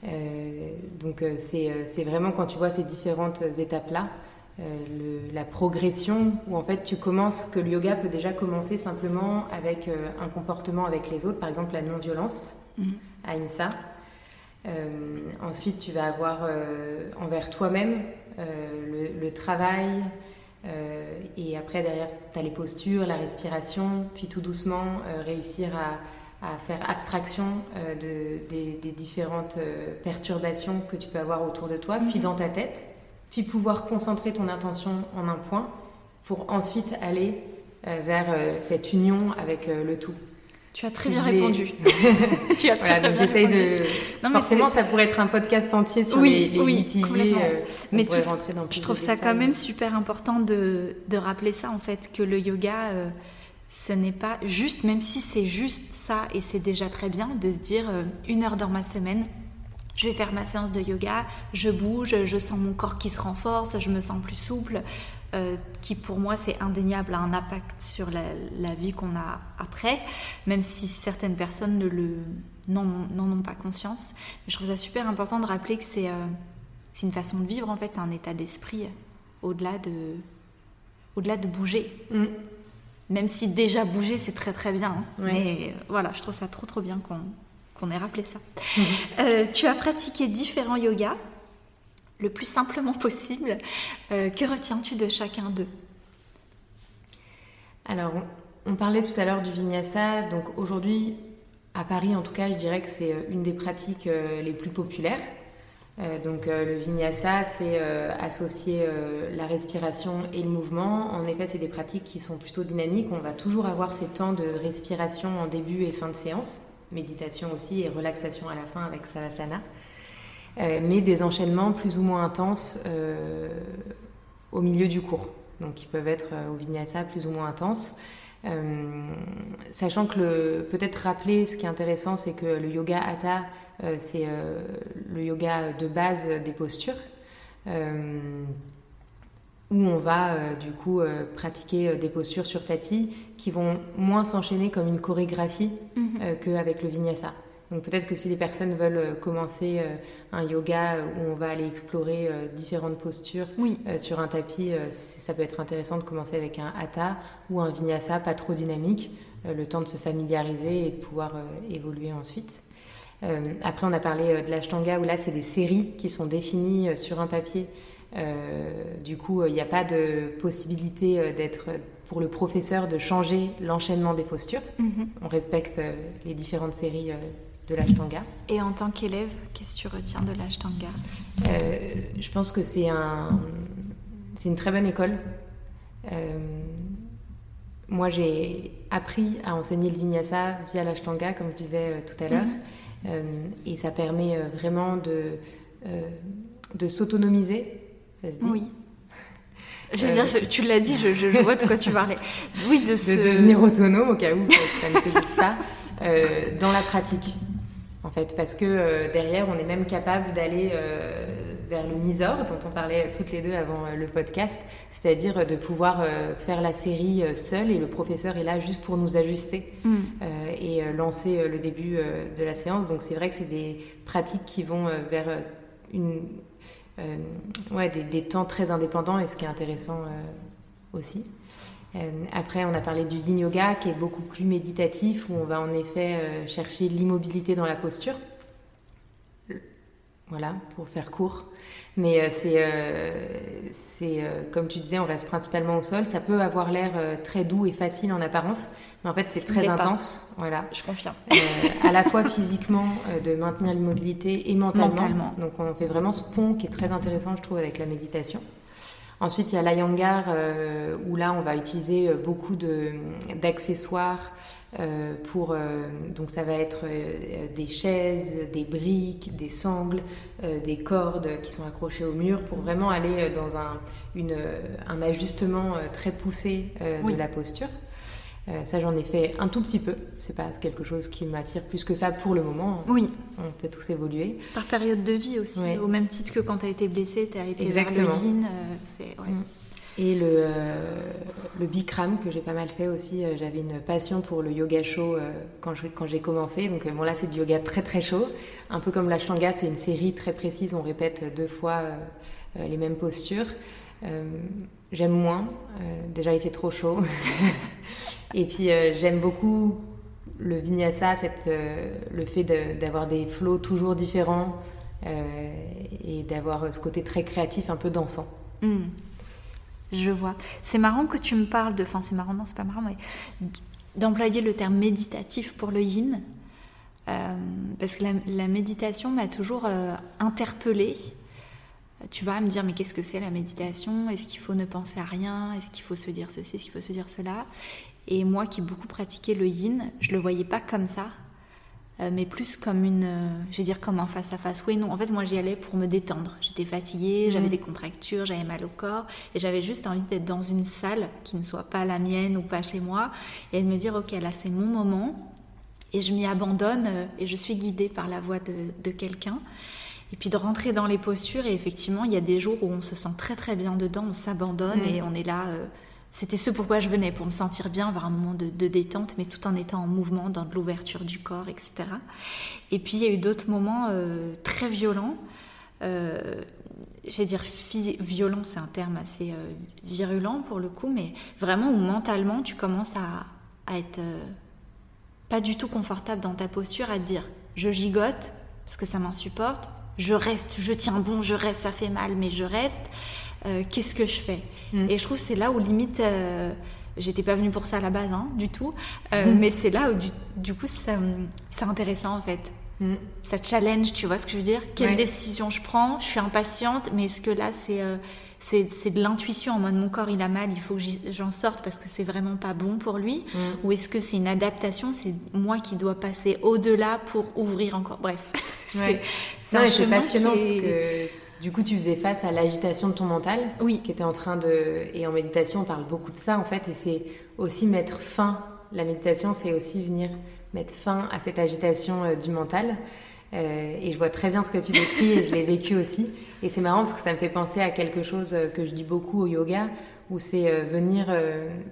Euh, donc euh, c'est vraiment quand tu vois ces différentes étapes-là, la progression où en fait tu commences, que le yoga peut déjà commencer simplement avec un comportement avec les autres, par exemple la non-violence, mm. ahimsa. ensuite, tu vas avoir envers toi-même le, travail, et après, derrière, tu as les postures, la respiration, puis tout doucement réussir à, à faire abstraction euh, de, des, différentes euh, perturbations que tu peux avoir autour de toi, puis mhm. dans ta tête, puis pouvoir concentrer ton attention en un point pour ensuite aller euh, vers cette union avec le tout. Tu as très bien répondu. tu as très, bien répondu. de. Non, mais Forcément, ça pourrait être un podcast entier sur les, les oui, piliers. mais tu... rentrer dans je trouve ça quand même super important de, de, rappeler ça en fait que le yoga ce n'est pas juste, même si c'est juste ça et c'est déjà très bien de se dire euh, une heure dans ma semaine, je vais faire ma séance de yoga, je bouge, je sens mon corps qui se renforce, je me sens plus souple, euh, qui pour moi c'est indéniable a un impact sur la, vie qu'on a après, même si certaines personnes n'en ont pas conscience. Je trouve ça super important de rappeler que c'est euh, une façon de vivre en fait, c'est un état d'esprit au-delà de au-delà de bouger. Mm. Même si déjà bouger, c'est très très bien. Hein. Mais voilà, je trouve ça trop trop bien qu'on ait rappelé ça. Euh, tu as pratiqué différents yogas le plus simplement possible. Euh, que retiens-tu de chacun d'eux? Alors, on parlait tout à l'heure du vinyasa. Donc aujourd'hui, à Paris en tout cas, je dirais que c'est euh, une des pratiques les plus populaires. Euh, donc euh, le vinyasa, c'est euh, associer la respiration et le mouvement. En effet, c'est des pratiques qui sont plutôt dynamiques. On va toujours avoir ces temps de respiration en début et fin de séance, méditation aussi et relaxation à la fin avec savasana. mais des enchaînements plus ou moins intenses au milieu du cours. Donc qui peuvent être au vinyasa plus ou moins intenses. sachant que peut-être rappeler ce qui est intéressant, c'est que le yoga hatha, c'est le yoga de base des postures où on va euh, du coup euh, pratiquer euh, des postures sur tapis qui vont moins s'enchaîner comme une chorégraphie mhm. qu'avec le vinyasa. Donc peut-être que si les personnes veulent commencer un yoga où on va aller explorer différentes postures sur un tapis, ça peut être intéressant de commencer avec un hatha ou un vinyasa pas trop dynamique, le temps de se familiariser et de pouvoir évoluer ensuite. Après, on a parlé de l'ashtanga où là, c'est des séries qui sont définies sur un papier euh, du coup, il n'y a pas de possibilité euh, d'être pour le professeur de changer l'enchaînement des postures. Mhm. On respecte euh, les différentes séries de l'ashtanga. Et en tant qu'élève, qu'est-ce que tu retiens de l'ashtanga Je pense que c'est un, c'est une très bonne école. moi, j'ai appris à enseigner le vinyasa via l'ashtanga, comme je disais tout à l'heure, mhm. Et ça permet vraiment de, de s'autonomiser oui. Je veux dire, tu l'as dit, je, vois de quoi tu parlais. Oui, de, devenir autonome au cas où ça, ne se dise pas, euh, dans la pratique, en fait, parce que euh, derrière, on est même capable d'aller euh, vers le misor, dont on parlait toutes les deux avant le podcast, c'est-à-dire de pouvoir faire la série seule et le professeur est là juste pour nous ajuster mm. et lancer le début de la séance. Donc c'est vrai que c'est des pratiques qui vont vers une euh, ouais, des, temps très indépendants et ce qui est intéressant euh, aussi. Euh, après, on a parlé du yin yoga qui est beaucoup plus méditatif où on va en effet chercher l'immobilité dans la posture. Voilà, pour faire court. Mais c'est, c'est comme tu disais, on reste principalement au sol. Ça peut avoir l'air très doux et facile en apparence, mais en fait, c'est très intense. Voilà. Je confirme. Euh, à la fois physiquement, euh, de maintenir l'immobilité et mentalement. Donc, on fait vraiment ce pont qui est très intéressant, je trouve, avec la méditation. Ensuite, il y a l'ayangar, euh, où là, on va utiliser beaucoup d'accessoires pour... donc, ça va être des chaises, des briques, des sangles, des cordes qui sont accrochées au mur pour vraiment aller dans un, une, un ajustement très poussé de la posture. Euh, ça, j'en ai fait un tout petit peu. C'est pas quelque chose qui m'attire plus que ça pour le moment. Oui. On peut tous évoluer. C'est par période de vie aussi. Au même titre que quand tu as été blessée, tu as été Exactement. vers le yin. Euh. Et le, euh, le Bikram que j'ai pas mal fait aussi, j'avais une passion pour le yoga chaud quand, quand j'ai commencé. Donc bon là c'est du yoga très très chaud, un peu comme la Shanga, c'est une série très précise, on répète deux fois les mêmes postures. J'aime moins, déjà il fait trop chaud. Et puis euh, j'aime beaucoup le vinyasa, euh, le fait d'avoir des flots toujours différents euh, et d'avoir ce côté très créatif, un peu dansant. Hmm. Je vois. C'est marrant que tu me parles de. Enfin, c'est marrant, non, c'est pas marrant, mais d'employer le terme méditatif pour le yin. parce que la, méditation m'a toujours interpellée. Tu vas me dire, mais qu'est-ce que c'est la méditation? Est-ce qu'il faut ne penser à rien? Est-ce qu'il faut se dire ceci? Est-ce qu'il faut se dire cela? Et moi qui ai beaucoup pratiqué le yin, je le voyais pas comme ça, euh, mais plus comme une, euh, je vais dire comme en face à face. Oui, non, en fait, moi j'y allais pour me détendre. J'étais fatiguée, j'avais des contractures, j'avais mal au corps, et j'avais juste envie d'être dans une salle qui ne soit pas la mienne ou pas chez moi, et de me dire, ok, là c'est mon moment, et je m'y abandonne, euh, et je suis guidée par la voix de, quelqu'un. Et puis de rentrer dans les postures, et effectivement, il y a des jours où on se sent très très bien dedans, on s'abandonne, et on est là c'était ce pourquoi je venais, pour me sentir bien, avoir un moment de, détente, mais tout en étant en mouvement, dans de l'ouverture du corps, etc. Et puis il y a eu d'autres moments euh, très violents. Euh, J'allais dire violent, c'est un terme assez euh, virulent pour le coup, mais vraiment où mentalement tu commences à, à être euh, pas du tout confortable dans ta posture, à te dire je gigote parce que ça m'insupporte, je reste, je tiens bon, je reste, ça fait mal, mais je reste. Euh, qu'est-ce que je fais mm. Et je trouve c'est là où limite, euh, j'étais pas venue pour ça à la base, hein, du tout, euh, mm. mais c'est là où du, coup c'est intéressant en fait. Mm. Ça challenge, tu vois ce que je veux dire? Quelle décision je prends? Je suis impatiente, mais est-ce que là c'est c'est de l'intuition en mode mon corps il a mal, il faut que j'en sorte parce que c'est vraiment pas bon pour lui? Ou est-ce que c'est une adaptation, c'est moi qui dois passer au-delà pour ouvrir encore? Bref, c'est passionnant parce que du coup, tu faisais face à l'agitation de ton mental, oui. qui était en train de. Et en méditation, on parle beaucoup de ça en fait, et c'est aussi mettre fin la méditation, c'est aussi venir mettre fin à cette agitation du mental. et je vois très bien ce que tu décris et je l'ai vécu aussi. Et c'est marrant parce que ça me fait penser à quelque chose que je dis beaucoup au yoga, où c'est venir,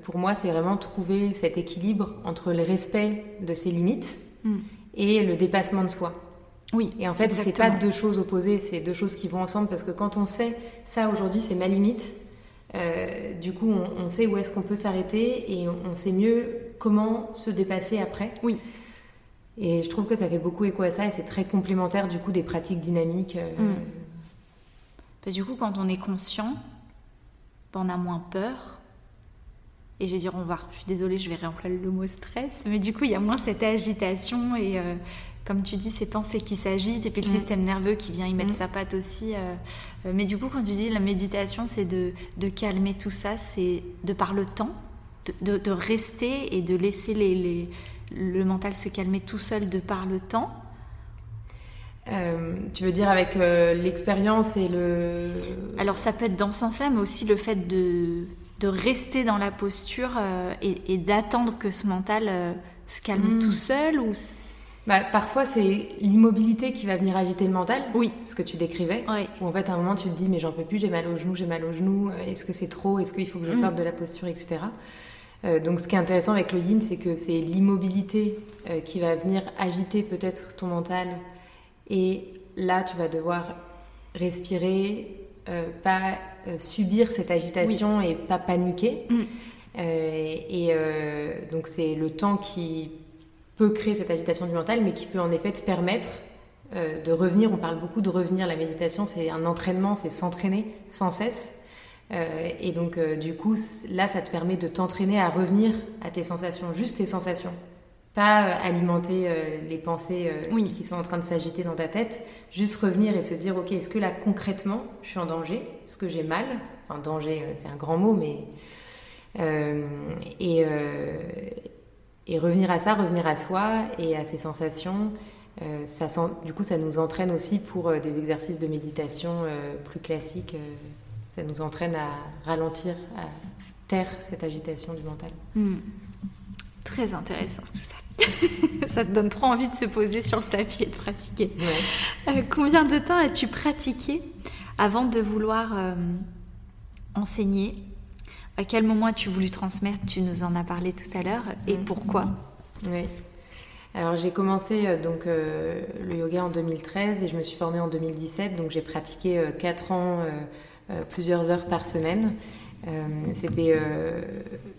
pour moi, c'est vraiment trouver cet équilibre entre le respect de ses limites mm. et le dépassement de soi. Oui. Et en fait, c'est pas deux choses opposées, c'est deux choses qui vont ensemble parce que quand on sait ça aujourd'hui, c'est ma limite. Euh, du coup, on, sait où est-ce qu'on peut s'arrêter et on, sait mieux comment se dépasser après. Oui. Et je trouve que ça fait beaucoup écho à ça et c'est très complémentaire du coup des pratiques dynamiques. Euh. Mm. Parce que du coup, quand on est conscient, on a moins peur. Et je vais dire, on va, je suis désolée, je vais réemployer le mot stress, mais du coup, il y a moins cette agitation et euh, comme tu dis, ces pensées qui s'agitent et puis le système nerveux qui vient y mettre sa patte aussi. Euh, euh, mais du coup, quand tu dis la méditation, c'est de, calmer tout ça, c'est de par le temps, de, rester et de laisser les, le mental se calmer tout seul de par le temps. Euh, tu veux dire avec l'expérience et le... Alors ça peut être dans ce sens-là, mais aussi le fait de, rester dans la posture et, d'attendre que ce mental se calme mm. tout seul ou bah, parfois, c'est l'immobilité qui va venir agiter le mental. Oui. Ce que tu décrivais. Oui. Où en fait, à un moment, tu te dis, mais j'en peux plus, j'ai mal au genou, j'ai mal au genou, euh, est-ce que c'est trop, est-ce qu'il faut que je sorte mm. de la posture, etc. Euh, donc, ce qui est intéressant avec le yin, c'est que c'est l'immobilité euh, qui va venir agiter peut-être ton mental. Et là, tu vas devoir respirer, pas subir cette agitation et pas paniquer. Mm. et donc, c'est le temps qui peut créer cette agitation du mental, mais qui peut en effet te permettre euh, de revenir. On parle beaucoup de revenir. La méditation, c'est un entraînement, c'est s'entraîner sans cesse. Euh, et donc, euh, du coup, là, ça te permet de t'entraîner à revenir à tes sensations, juste tes sensations. Pas alimenter les pensées qui sont en train de s'agiter dans ta tête, juste revenir et se dire, ok, est-ce que là, concrètement, je suis en danger? Est-ce que j'ai mal? Enfin, danger, c'est un grand mot, mais... et, et revenir à ça, revenir à soi et à ses sensations, euh, ça du coup, ça nous entraîne aussi pour euh, des exercices de méditation euh, plus classiques. ça nous entraîne à ralentir, à taire cette agitation du mental. Hmm. Très intéressant tout ça. ça te donne trop envie de se poser sur le tapis et de pratiquer. combien de temps as-tu pratiqué avant de vouloir enseigner à quel moment as-tu voulu transmettre Tu nous en as parlé tout à l'heure. Et mm. pourquoi? Oui. Alors j'ai commencé euh, donc euh, le yoga en 2013 et je me suis formée en 2017. Donc j'ai pratiqué 4 euh, ans, plusieurs heures par semaine. C'était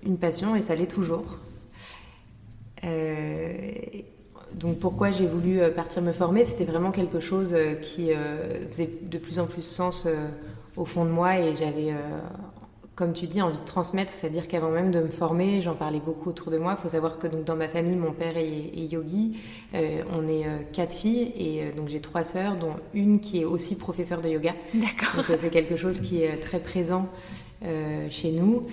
une passion et ça l'est toujours. donc pourquoi j'ai voulu partir me former? C'était vraiment quelque chose qui faisait de plus en plus sens au fond de moi et j'avais comme tu dis, envie de transmettre, c'est-à-dire qu'avant même de me former, j'en parlais beaucoup autour de moi. Il faut savoir que donc, dans ma famille, mon père est, yogi. Euh, on est euh, quatre filles et euh, donc j'ai trois sœurs, dont une qui est aussi professeure de yoga. D'accord. Donc c'est quelque chose qui est très présent chez nous.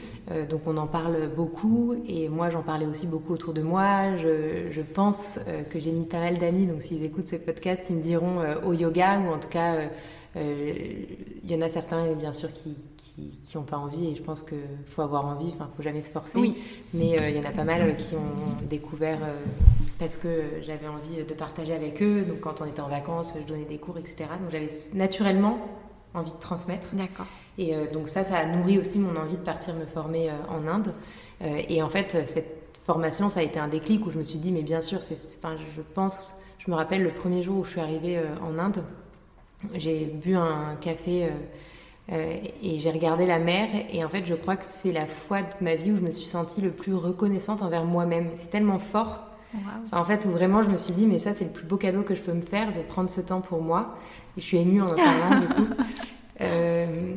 donc on en parle beaucoup et moi j'en parlais aussi beaucoup autour de moi. Je, je pense que j'ai mis pas mal d'amis, donc s'ils écoutent ce podcast, ils me diront au yoga ou en tout cas il y en a certains bien sûr qui, qui n'ont pas envie et je pense qu'il faut avoir envie, enfin, il faut jamais se forcer. Oui. Mais euh, il y en a pas mal euh, qui ont découvert euh, parce que j'avais envie de partager avec eux. Donc quand on était en vacances, je donnais des cours, etc. Donc j'avais naturellement envie de transmettre. D'accord. Et donc ça, ça a nourri aussi mon envie de partir me former en Inde. et en fait, cette formation, ça a été un déclic où je me suis dit, mais bien sûr, c'est, enfin, je pense, je me rappelle le premier jour où je suis arrivée en Inde, j'ai bu un café euh, et j'ai regardé la mer et en fait je crois que c'est la fois de ma vie où je me suis sentie le plus reconnaissante envers moi-même. C'est tellement fort. en fait, où vraiment je me suis dit, mais ça c'est le plus beau cadeau que je peux me faire, de prendre ce temps pour moi. Et je suis émue en en parlant du coup. Euh,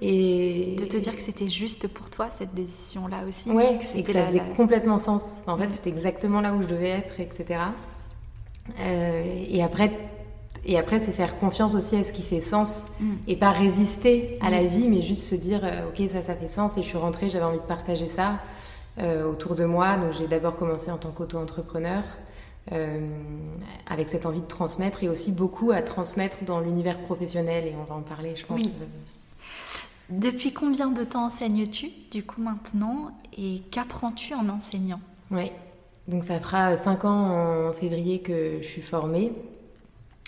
et... De te dire que c'était juste pour toi cette décision-là aussi. Oui, et que ça faisait complètement sens. En fait, c'était exactement là où je devais être, etc. Euh, et après, et après, c'est faire confiance aussi à ce qui fait sens mm. et pas résister à la mm. vie, mais juste se dire, euh, ok, ça, ça fait sens. Et je suis rentrée, j'avais envie de partager ça euh, autour de moi. Donc j'ai d'abord commencé en tant qu'auto-entrepreneur. Euh, avec cette envie de transmettre et aussi beaucoup à transmettre dans l'univers professionnel et on va en parler je pense. Oui. Depuis combien de temps enseignes-tu du coup maintenant? Et qu'apprends-tu en enseignant? Oui, donc ça fera 5 ans en février que je suis formée.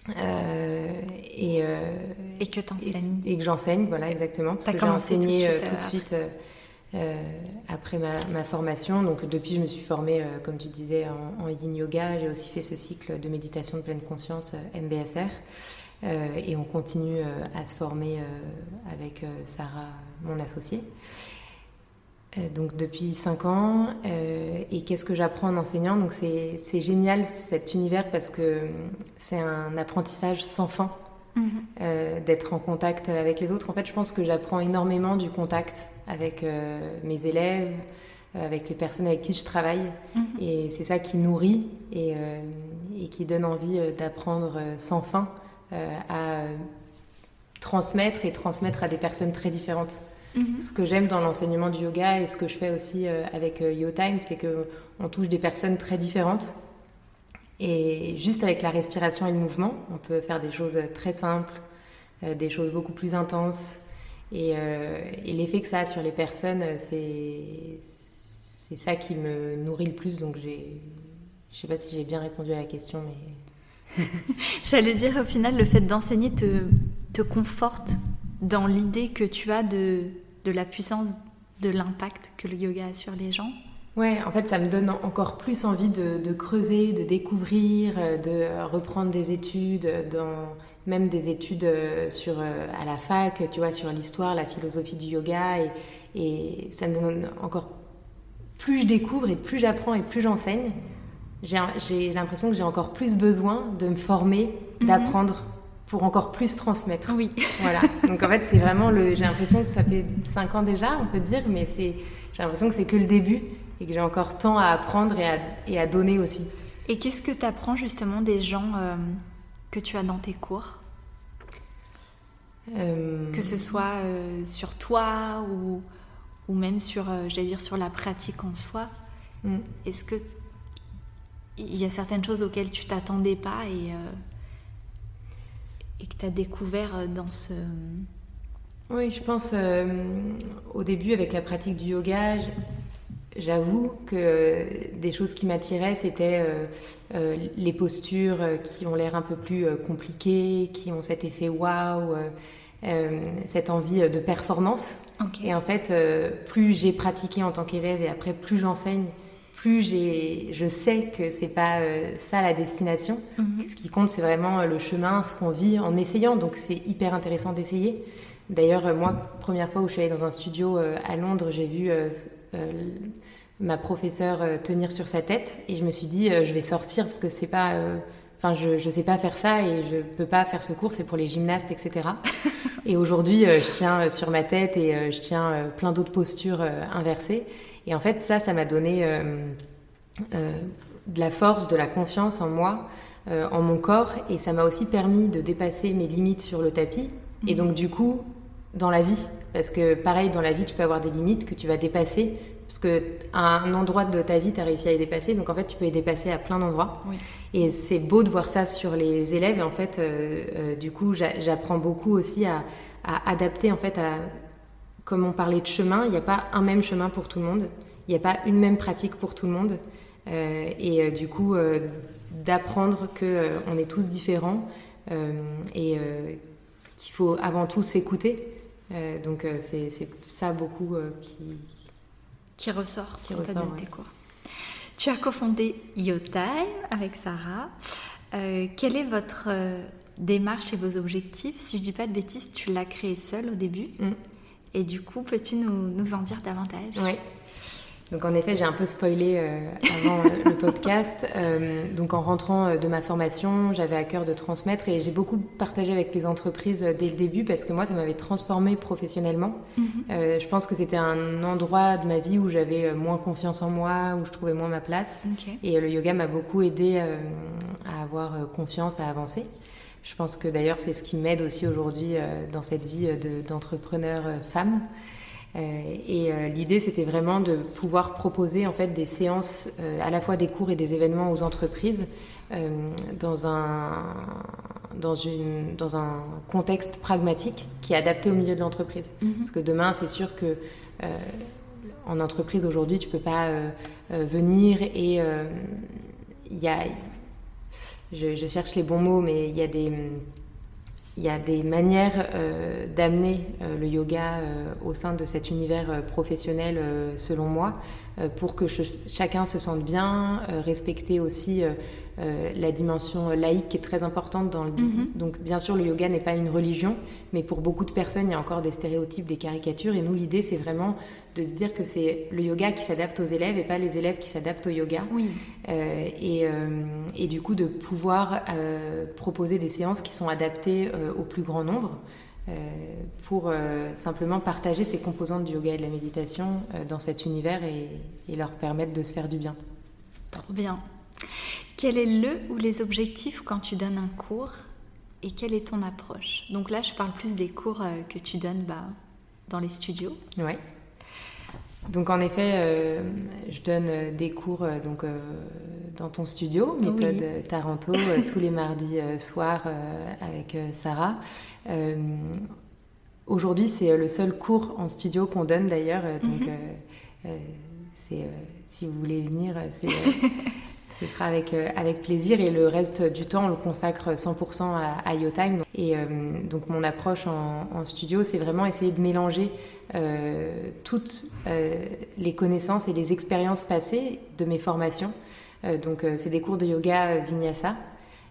Et, et, que tu enseignes. Et, que j'enseigne, voilà, exactement. Parce que j'ai enseigné tout de suite, après ma, formation. Donc depuis, je me suis formée, comme tu disais, en, en yin yoga. J'ai aussi fait ce cycle de méditation de pleine conscience, MBSR. Euh, et on continue euh, à se former euh, avec Sarah, mon associée. Donc depuis 5 ans. et qu'est-ce que j'apprends en enseignant? Donc c'est génial cet univers parce que c'est un apprentissage sans fin. Mhm. d'être en contact avec les autres. En fait, je pense que j'apprends énormément du contact avec mes élèves, avec les personnes avec qui je travaille. Mhm. Et c'est ça qui nourrit et, et qui donne envie d'apprendre sans fin. Euh, à transmettre et transmettre à des personnes très différentes. Mhm. Ce que j'aime dans l'enseignement du yoga et ce que je fais aussi euh, avec euh, YoTime, c'est qu'on touche des personnes très différentes. Et juste avec la respiration et le mouvement, on peut faire des choses très simples, des choses beaucoup plus intenses. Et, et l'effet que ça a sur les personnes, c'est ça qui me nourrit le plus. Donc je ne sais pas si j'ai bien répondu à la question, mais... J'allais dire, au final, le fait d'enseigner te, te conforte dans l'idée que tu as de, de la puissance, de l'impact que le yoga a sur les gens. Ouais, en fait, ça me donne encore plus envie de, de creuser, de découvrir, euh, de reprendre des études, dans, même des études euh, sur, euh, à la fac, tu vois, sur l'histoire, la philosophie du yoga. Et, et ça me donne encore plus je découvre et plus j'apprends et plus j'enseigne, j'ai l'impression que j'ai encore plus besoin de me former, mhm. d'apprendre pour encore plus transmettre. Oui. Voilà. Donc en fait, c'est vraiment le. J'ai l'impression que ça fait 5 ans déjà, on peut dire, mais c'est. J'ai l'impression que c'est que le début et que j'ai encore tant à apprendre et à, et à donner aussi. Et qu'est-ce que tu apprends justement des gens euh, que tu as dans tes cours? Euh, Que ce soit euh, sur toi ou, ou même sur, j'allais dire, sur la pratique en soi. Mm. Est-ce que il y a certaines choses auxquelles tu t'attendais pas et, et que tu as découvert euh, dans ce... Oui, je pense euh, au début avec la pratique du yoga, j'avoue que des choses qui m'attiraient, c'était les postures qui ont l'air un peu plus compliquées, qui ont cet effet waouh, cette envie de performance. Et en fait, plus j'ai pratiqué en tant qu'élève et après plus j'enseigne, plus je sais que c'est pas euh, ça la destination. Mhm. Ce qui compte, c'est vraiment euh, le chemin, ce qu'on vit en essayant. Donc c'est hyper intéressant d'essayer. D'ailleurs, euh, moi, première fois où je suis allée dans un studio à Londres, j'ai vu ma professeure tenir sur sa tête et je me suis dit, je vais sortir parce que c'est pas. Enfin, je ne sais pas faire ça et je peux pas faire ce cours, c'est pour les gymnastes, etc. et aujourd'hui, je tiens sur ma tête et je tiens plein d'autres postures inversées. Et en fait, ça, ça m'a donné euh, euh, de la force, de la confiance en moi, euh, en mon corps, et ça m'a aussi permis de dépasser mes limites sur le tapis. Et mhm. donc, du coup, dans la vie, parce que pareil, dans la vie, tu peux avoir des limites que tu vas dépasser, parce que à un endroit de ta vie, tu as réussi à les dépasser, donc en fait, tu peux les dépasser à plein d'endroits. Et c'est beau de voir ça sur les élèves, et en fait, du coup, j'apprends beaucoup aussi à, à, adapter, en fait, à comme on parlait de chemin, il n'y a pas un même chemin pour tout le monde, il n'y a pas une même pratique pour tout le monde. Euh, et euh, du coup, euh, d'apprendre qu'on est tous différents et qu'il faut avant tout s'écouter. donc c'est ça beaucoup qui... Qui ressort, qui ressort tes cours. Tu as cofondé YoTime avec Sarah. quelle est votre démarche et vos objectifs? Si je dis pas de bêtises, tu l'as créé seule au début? Mm. Et du coup, peux-tu nous, nous, en dire davantage? Oui. Donc en effet, j'ai un peu spoilé euh, avant euh, le podcast. Euh, donc en rentrant de ma formation, j'avais à cœur de transmettre et j'ai beaucoup partagé avec les entreprises dès le début parce que moi, ça m'avait transformée professionnellement. Mhm. je pense que c'était un endroit de ma vie où j'avais moins confiance en moi, où je trouvais moins ma place. Et le yoga m'a beaucoup aidé à avoir confiance, à avancer. Je pense que d'ailleurs c'est ce qui m'aide aussi aujourd'hui euh, dans cette vie euh, d'entrepreneur euh, femme. et l'idée c'était vraiment de pouvoir proposer en fait des séances, à la fois des cours et des événements aux entreprises dans un dans, une, dans un contexte pragmatique qui est adapté au milieu de l'entreprise. Mhm. Parce que demain, c'est sûr que en entreprise aujourd'hui, tu peux pas venir et il y a, je, cherche les bons mots, mais il y a des il y a des manières d'amener le yoga au sein de cet univers professionnel, selon moi, pour que chacun se sente bien, respecter aussi euh, la dimension laïque qui est très importante dans le mhm. Donc bien sûr le yoga n'est pas une religion, mais pour beaucoup de personnes il y a encore des stéréotypes, des caricatures et nous l'idée c'est vraiment de se dire que c'est le yoga qui s'adapte aux élèves et pas les élèves qui s'adaptent au yoga. Oui. Euh, et, euh, et, du coup de pouvoir proposer des séances qui sont adaptées au plus grand nombre. pour simplement partager ces composantes du yoga et de la méditation dans cet univers et, et leur permettre de se faire du bien. Trop bien. Quel est le ou les objectifs quand tu donnes un cours et quelle est ton approche? Donc là, je parle plus des cours euh, que tu donnes bah, dans les studios. Oui. Donc en effet, euh, je donne euh, des cours donc, dans ton studio, méthode Taranto, tous les mardis soirs avec Sarah. Aujourd'hui, c'est le seul cours en studio qu'on donne d'ailleurs. Donc, mhm. c'est si vous voulez venir, c'est ce sera avec, euh, avec plaisir et le reste du temps, on le consacre 100% à, à YoTime. Et euh, donc mon approche en, studio, c'est vraiment essayer de mélanger euh, toutes les connaissances et les expériences passées de mes formations. donc c'est des cours de yoga vinyasa.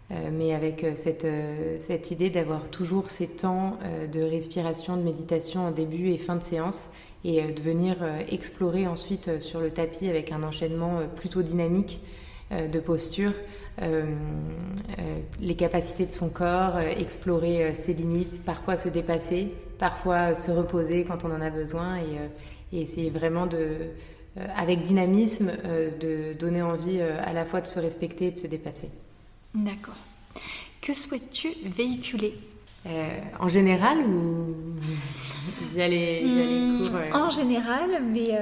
mais avec cette, idée d'avoir toujours ces temps de respiration, de méditation en début et fin de séance, et de venir explorer ensuite sur le tapis avec un enchaînement plutôt dynamique de posture, euh, euh, les capacités de son corps, explorer ses limites, parfois se dépasser, parfois se reposer quand on en a besoin et, essayer vraiment de, avec dynamisme, de donner envie à la fois de se respecter et de se dépasser. D'accord. Que souhaites-tu véhiculer? En général ou via les, hmm, cours En général, mais,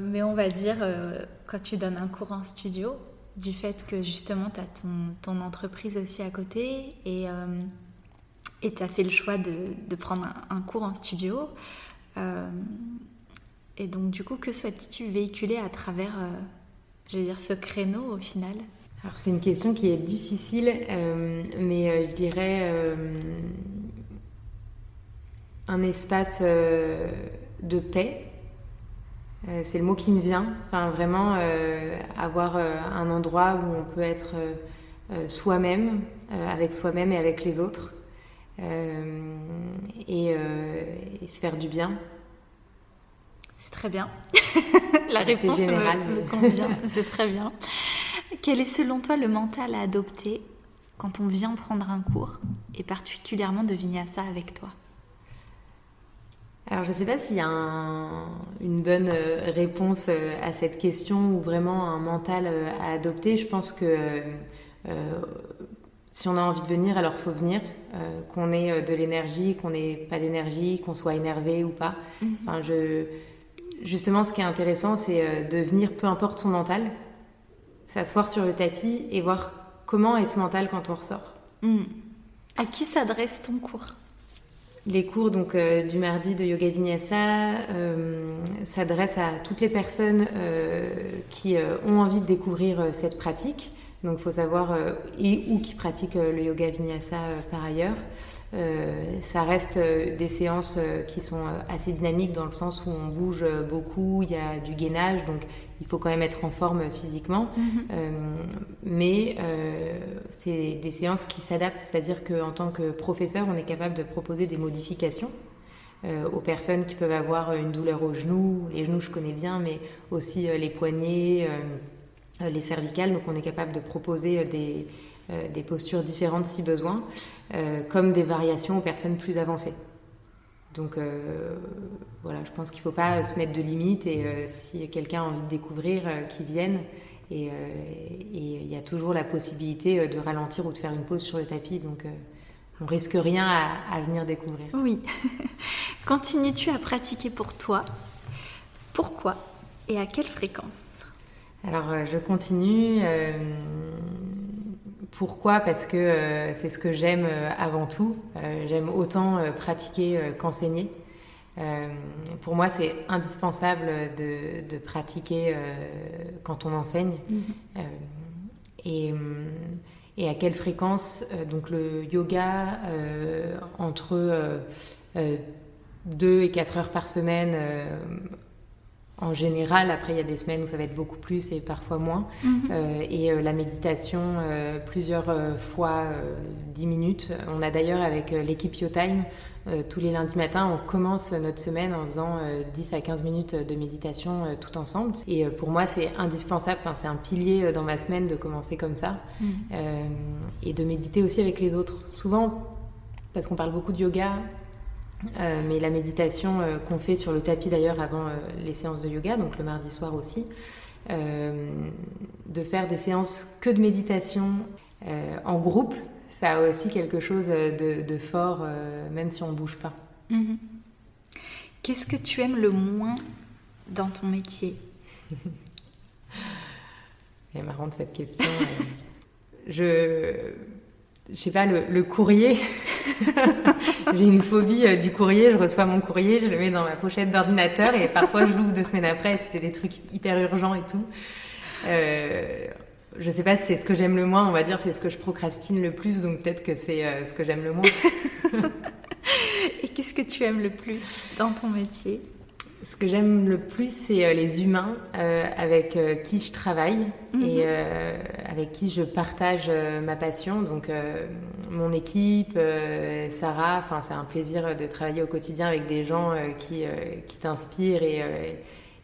mais on va dire quand tu donnes un cours en studio, du fait que justement tu as ton, entreprise aussi à côté et euh, tu as fait le choix de, prendre un, cours en studio. Euh, et donc du coup, que souhaites-tu véhiculer à travers, euh, je veux ce créneau au final? Alors c'est une question qui est difficile, mais je dirais un espace de paix euh, c'est le mot qui me vient. Enfin, vraiment euh, avoir euh, un endroit où on peut être soi-même, avec soi-même et avec les autres, et, se faire du bien. C'est très bien. La réponse me, convient. C'est très bien. Quel est selon toi le mental à adopter quand on vient prendre un cours, et particulièrement de Vinyasa avec toi? Alors je ne sais pas s'il y a une bonne euh, réponse euh, à cette question ou vraiment un mental euh, à adopter. Je pense que si on a envie de venir, alors il faut venir, qu'on ait de l'énergie, qu'on n'ait pas d'énergie, qu'on soit énervé ou pas. Mhm. Enfin, je... Justement, ce qui est intéressant, c'est de venir, peu importe son mental, s'asseoir sur le tapis et voir comment est ce mental quand on ressort. Mhm. À qui s'adresse ton cours? Les cours euh, du mardi de Yoga Vinyasa euh, s'adressent à toutes les personnes euh, qui ont envie de découvrir cette pratique. Donc il faut savoir, et ou qui pratiquent le Yoga Vinyasa par ailleurs. Ça reste des séances qui sont assez dynamiques dans le sens où on bouge beaucoup, il y a du gainage, donc il faut quand même être en forme physiquement, mhm. euh, mais euh, c'est des séances qui s'adaptent, c'est-à-dire qu'en tant que professeur, on est capable de proposer des modifications euh, aux personnes qui peuvent avoir une douleur aux genoux, les genoux je connais bien, mais aussi les poignets, les cervicales, donc on est capable de proposer des, des postures différentes si besoin, comme des variations aux personnes plus avancées. Donc euh, voilà, je pense qu'il ne faut pas se mettre de limites et euh, si quelqu'un a envie de découvrir, euh, qu'il vienne. Et il y a toujours la possibilité de ralentir ou de faire une pause sur le tapis. Donc on risque rien à, venir découvrir. Oui. Continues-tu à pratiquer pour toi? Pourquoi Et à quelle fréquence? Alors je continue. Pourquoi Parce que euh, c'est ce que j'aime euh, avant tout. Euh, j'aime autant pratiquer qu'enseigner. pour moi, c'est indispensable de, pratiquer quand on enseigne. Mhm. et, et, à quelle fréquence Donc le yoga, entre 2 et 4 heures par semaine en général. Après, il y a des semaines où ça va être beaucoup plus et parfois moins. Mhm. Euh, et euh, la méditation, euh, plusieurs fois 10 minutes. On a d'ailleurs avec l'équipe YoTime, tous les lundis matins, on commence notre semaine en faisant 10 à 15 minutes de méditation tout ensemble. Et pour moi, c'est indispensable, enfin, c'est un pilier dans ma semaine de commencer comme ça. Mhm. et de méditer aussi avec les autres. Souvent, parce qu'on parle beaucoup de yoga, euh, mais la méditation euh, qu'on fait sur le tapis d'ailleurs avant euh, les séances de yoga, donc le mardi soir aussi, de faire des séances que de méditation en groupe, ça a aussi quelque chose de, fort, même si on ne bouge pas. Mhm. Qu'est-ce que tu aimes le moins dans ton métier? C'est marrant cette question. je je sais pas, le, courrier. J'ai une phobie euh, du courrier. Je reçois mon courrier, je le mets dans ma pochette d'ordinateur et parfois je l'ouvre deux semaines après. C'était des trucs hyper urgents et tout. Euh, je sais pas si c'est ce que j'aime le moins, on va dire, c'est ce que je procrastine le plus, donc peut-être que c'est euh, ce que j'aime le moins. et qu'est-ce que tu aimes le plus dans ton métier? Ce que j'aime le plus, c'est euh, les humains euh, avec euh, qui je travaille et mhm. avec qui je partage ma passion. Donc, mon équipe, Sarah, enfin, c'est un plaisir de travailler au quotidien avec des gens qui, qui t'inspirent et,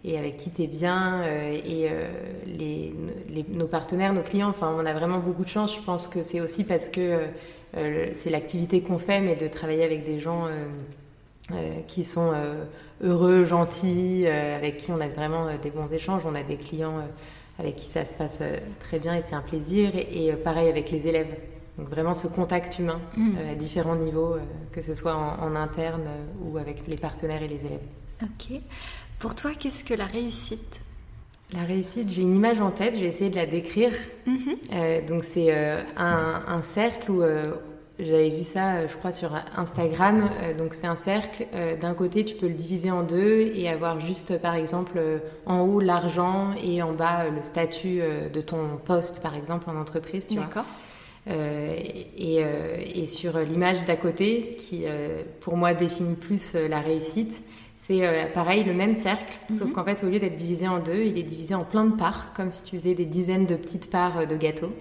et, avec qui tu es bien. et les, nos partenaires, nos clients, enfin, on a vraiment beaucoup de chance. Je pense que c'est aussi parce que c'est l'activité qu'on fait, mais de travailler avec des gens qui sont heureux, gentils, euh, avec qui on a vraiment euh, des bons échanges. On a des clients euh, avec qui ça se passe très bien et c'est un plaisir. Et, pareil avec les élèves. Donc vraiment ce contact humain mm. à différents niveaux, que ce soit en, interne ou avec les partenaires et les élèves. Ok. Pour toi, qu'est-ce que la réussite? La réussite, j'ai une image en tête, je vais essayer de la décrire. Mm-hmm. donc c'est un, un, cercle où j'avais vu ça, euh, je crois, sur Instagram. Euh, donc c'est un cercle. Euh, d'un côté, tu peux le diviser en deux et avoir juste, par exemple, en haut l'argent et en bas le statut de ton poste, par exemple, en entreprise. D'accord. Et, et, sur l'image d'à côté, qui pour moi définit plus la réussite, c'est pareil, le même cercle, sauf mhm. qu'en fait, au lieu d'être divisé en deux, il est divisé en plein de parts, comme si tu faisais des dizaines de petites parts de gâteau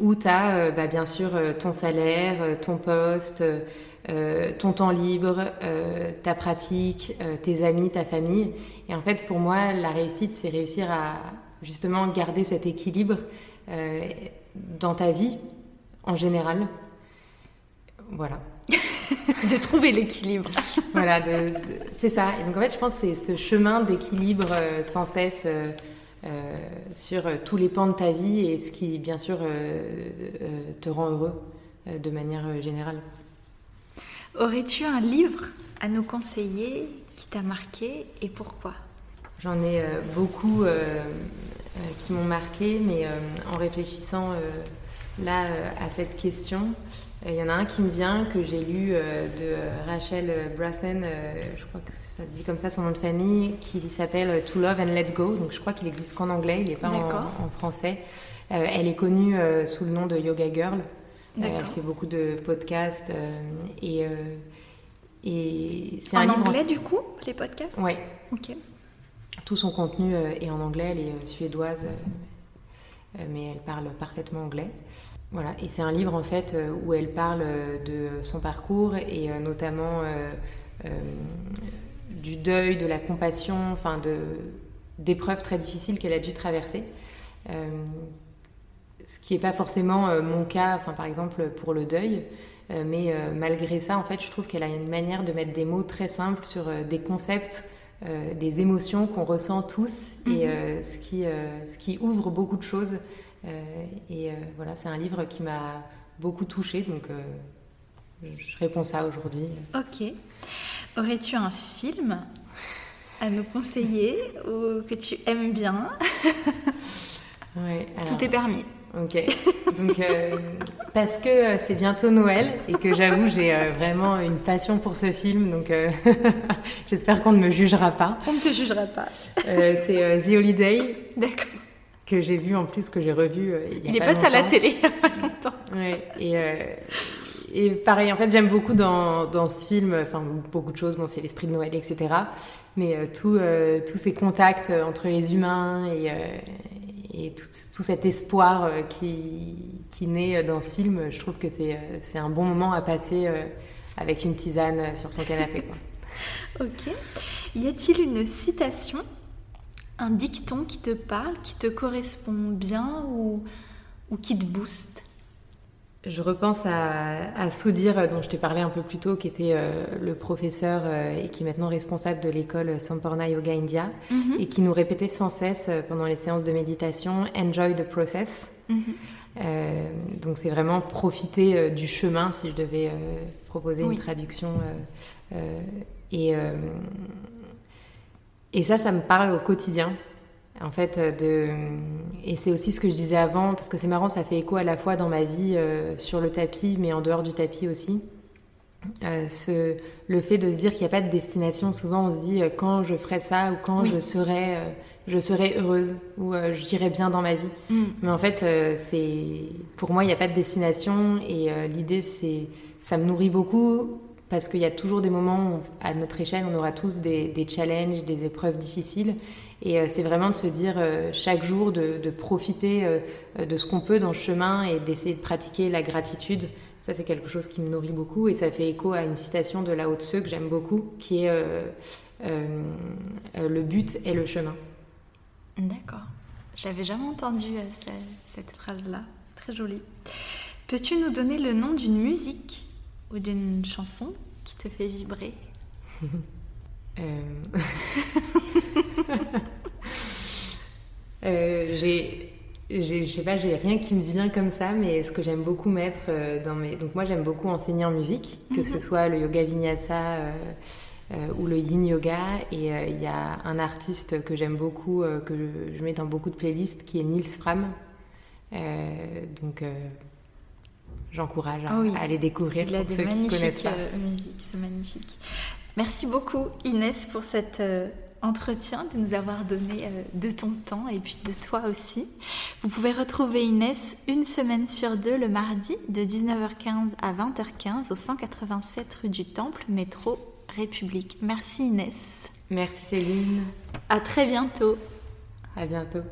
où tu as euh, bah, bien sûr euh, ton salaire, euh, ton poste, ton temps libre, ta pratique, tes amis, ta famille. Et en fait, pour moi, la réussite, c'est réussir à justement garder cet équilibre dans ta vie en général. Voilà. de trouver l'équilibre. voilà, c'est ça. Et donc en fait, je pense que c'est ce chemin d'équilibre sans cesse sur euh, tous les pans de ta vie et ce qui, bien sûr, euh, te rend heureux de manière générale. Aurais-tu un livre à nous conseiller qui t'a marqué et pourquoi? J'en ai beaucoup qui m'ont marqué, mais en réfléchissant là à cette question, il y en a un qui me vient que j'ai lu euh, de Rachel Brathen, euh, je crois que ça se dit comme ça son nom de famille, qui s'appelle To Love and Let Go. Donc je crois qu'il existe qu'en anglais, il n'est pas en, français. Euh, elle est connue sous le nom de Yoga Girl. elle fait beaucoup de podcasts et et c'est un anglais du coup les podcasts? Oui. Ok. Tout son contenu est en anglais. Elle est suédoise, mais elle parle parfaitement anglais. Voilà, et c'est un livre en fait euh, où elle parle euh, de son parcours et euh, notamment du deuil, de la compassion, enfin de d'épreuves très difficiles qu'elle a dû traverser. ce qui n'est pas forcément mon cas, enfin par exemple pour le deuil, mais malgré ça, en fait, je trouve qu'elle a une manière de mettre des mots très simples sur des concepts, des émotions qu'on ressent tous, et mhm. ce, qui, ce qui ouvre beaucoup de choses et euh, voilà, c'est un livre qui m'a beaucoup touchée, donc euh, je réponds ça aujourd'hui. Ok. Aurais-tu un film à nous conseiller ou que tu aimes bien? Ouais, Tout est permis. Ok. Donc, euh, parce que euh, c'est bientôt Noël et que j'avoue, j'ai euh, vraiment une passion pour ce film. Donc, j'espère qu'on ne me jugera pas. On ne te jugera pas. c'est The Holiday. D'accord. Que j'ai vu en plus, que j'ai revu. il, il est passé à la télé il n'y a pas longtemps. Ouais. Et, et pareil, en fait, j'aime beaucoup dans, dans, ce film, enfin, beaucoup de choses. Bon, c'est l'esprit de Noël, etc. Mais tout, tous ces contacts entre les humains et et tout, cet espoir euh, qui, qui, naît dans ce film, je trouve que c'est euh, un bon moment à passer euh, avec une tisane sur son canapé. Quoi. ok. Y a-t-il une citation, un dicton qui te parle, qui te correspond bien ou, ou qui te booste? Je repense à, à Soudir, dont je t'ai parlé un peu plus tôt, qui était euh, le professeur euh, et qui est maintenant responsable de l'école Samporna Yoga India, mhm. et qui nous répétait sans cesse euh, pendant les séances de méditation Enjoy the process. Mhm. donc c'est vraiment profiter du chemin, si je devais proposer une traduction. et, et ça, ça me parle au quotidien. En fait, euh, de... et c'est aussi ce que je disais avant, parce que c'est marrant, ça fait écho à la fois dans ma vie euh, sur le tapis, mais en dehors du tapis aussi. Euh, ce... Le fait de se dire qu'il n'y a pas de destination, souvent on se dit quand je ferai ça ou quand je, serai, je serai heureuse ou j'irai bien dans ma vie. Mm. Mais en fait, c'est pour moi, il n'y a pas de destination et l'idée, c'est ça me nourrit beaucoup parce qu'il y a toujours des moments où, à notre échelle, on aura tous des, challenges, des épreuves difficiles. Et euh, c'est vraiment de se dire euh, chaque jour de, profiter euh, de ce qu'on peut dans le chemin et d'essayer de pratiquer la gratitude. Ça, c'est quelque chose qui me nourrit beaucoup et ça fait écho à une citation de Lao Tse que j'aime beaucoup, qui est Le but est le chemin. D'accord. J'avais jamais entendu cette phrase-là. Très jolie. Peux-tu nous donner le nom d'une musique ou d'une chanson qui te fait vibrer Euh, j'ai, je sais pas, j'ai rien qui me vient comme ça, mais ce que j'aime beaucoup mettre euh, dans mes. Donc, moi, j'aime beaucoup enseigner en musique, que ce mhm. soit le yoga vinyasa euh, ou le yin yoga. Et il y a un artiste que j'aime beaucoup, que je, mets dans beaucoup de playlists, qui est Nils Fram. donc, j'encourage à, ah aller découvrir pour ceux qui connaissent pas. musique, c'est magnifique. Merci beaucoup, Inès, pour cette entretien, de nous avoir donné euh, de ton temps et puis de toi aussi. Vous pouvez retrouver Inès une semaine sur deux le mardi de 19h15 à 20h15 au 187 rue du Temple, métro République. Merci Inès. Merci Céline. À très bientôt. À bientôt.